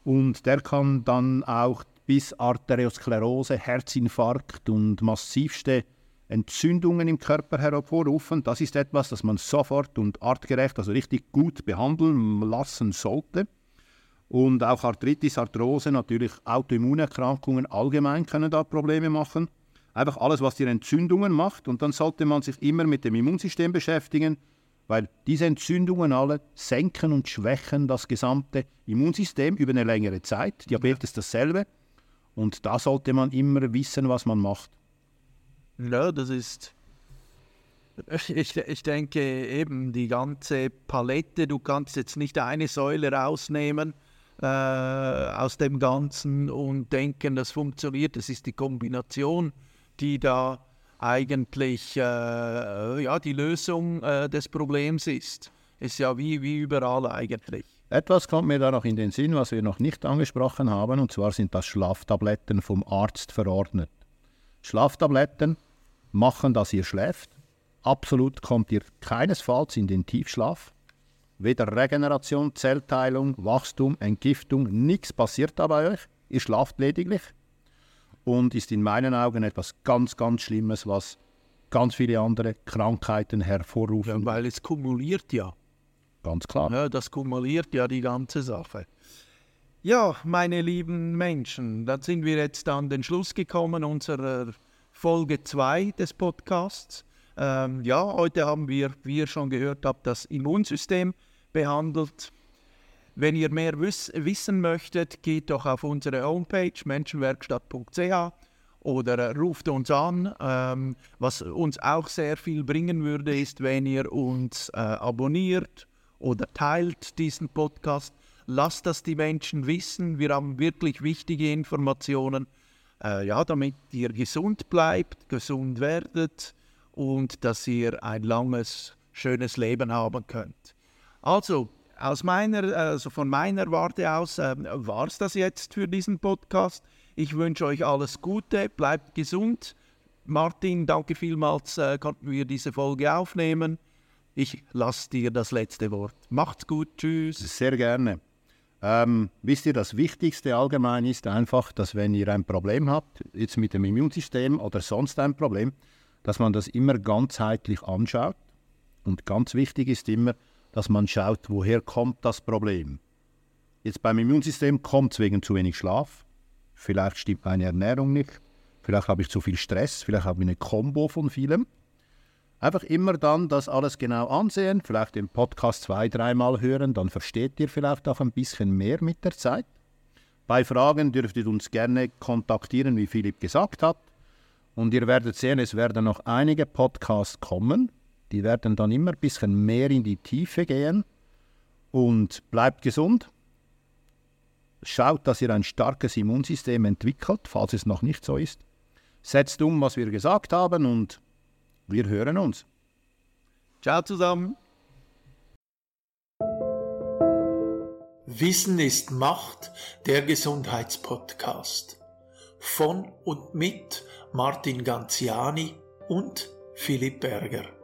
Und der kann dann auch bis Arteriosklerose, Herzinfarkt und massivste Entzündungen im Körper hervorrufen. Das ist etwas, das man sofort und artgerecht, also richtig gut behandeln lassen sollte. Und auch Arthritis, Arthrose, natürlich Autoimmunerkrankungen allgemein können da Probleme machen. Einfach alles, was die Entzündungen macht. Und dann sollte man sich immer mit dem Immunsystem beschäftigen, weil diese Entzündungen alle senken und schwächen das gesamte Immunsystem über eine längere Zeit. Diabetes dasselbe. Und da sollte man immer wissen, was man macht. Ja, das ist. [LAUGHS] Ich, ich denke eben die ganze Palette, du kannst jetzt nicht eine Säule rausnehmen äh, aus dem Ganzen und denken, das funktioniert. Das ist die Kombination, die da eigentlich äh, ja, die Lösung äh, des Problems ist. Ist ja wie, wie überall eigentlich. Etwas kommt mir da noch in den Sinn, was wir noch nicht angesprochen haben, und zwar sind das Schlaftabletten vom Arzt verordnet. Schlaftabletten machen, dass ihr schläft. Absolut kommt ihr keinesfalls in den Tiefschlaf. Weder Regeneration, Zellteilung, Wachstum, Entgiftung, nichts passiert da bei euch. Ihr schlaft lediglich und ist in meinen Augen etwas ganz, ganz Schlimmes, was ganz viele andere Krankheiten hervorrufen. Ja, weil es kumuliert ja. Ganz klar. Ja, das kumuliert ja die ganze Sache. Ja, meine lieben Menschen, dann sind wir jetzt an den Schluss gekommen unserer Folge 2 des Podcasts. Ähm, ja, heute haben wir, wie ihr schon gehört habt, das Immunsystem behandelt. Wenn ihr mehr wiss wissen möchtet, geht doch auf unsere Homepage menschenwerkstatt.ch oder ruft uns an. Ähm, was uns auch sehr viel bringen würde, ist, wenn ihr uns äh, abonniert oder teilt diesen Podcast. Lasst das die Menschen wissen. Wir haben wirklich wichtige Informationen, äh, ja, damit ihr gesund bleibt, gesund werdet und dass ihr ein langes, schönes Leben haben könnt. Also, aus meiner, also von meiner Warte aus äh, war es das jetzt für diesen Podcast. Ich wünsche euch alles Gute, bleibt gesund. Martin, danke vielmals, äh, konnten wir diese Folge aufnehmen. Ich lasse dir das letzte Wort. Macht's gut, tschüss. Sehr gerne. Ähm, wisst ihr, das Wichtigste allgemein ist einfach, dass wenn ihr ein Problem habt, jetzt mit dem Immunsystem oder sonst ein Problem, dass man das immer ganzheitlich anschaut. Und ganz wichtig ist immer, dass man schaut, woher kommt das Problem. Jetzt beim Immunsystem kommt es wegen zu wenig Schlaf, vielleicht stimmt meine Ernährung nicht, vielleicht habe ich zu viel Stress, vielleicht habe ich eine Kombo von vielem. Einfach immer dann das alles genau ansehen, vielleicht den Podcast zwei, dreimal hören, dann versteht ihr vielleicht auch ein bisschen mehr mit der Zeit. Bei Fragen dürft ihr uns gerne kontaktieren, wie Philipp gesagt hat. Und ihr werdet sehen, es werden noch einige Podcasts kommen. Die werden dann immer ein bisschen mehr in die Tiefe gehen. Und bleibt gesund. Schaut, dass ihr ein starkes Immunsystem entwickelt, falls es noch nicht so ist. Setzt um, was wir gesagt haben und wir hören uns. Ciao zusammen. Wissen ist Macht, der Gesundheitspodcast. Von und mit Martin Ganziani und Philipp Berger.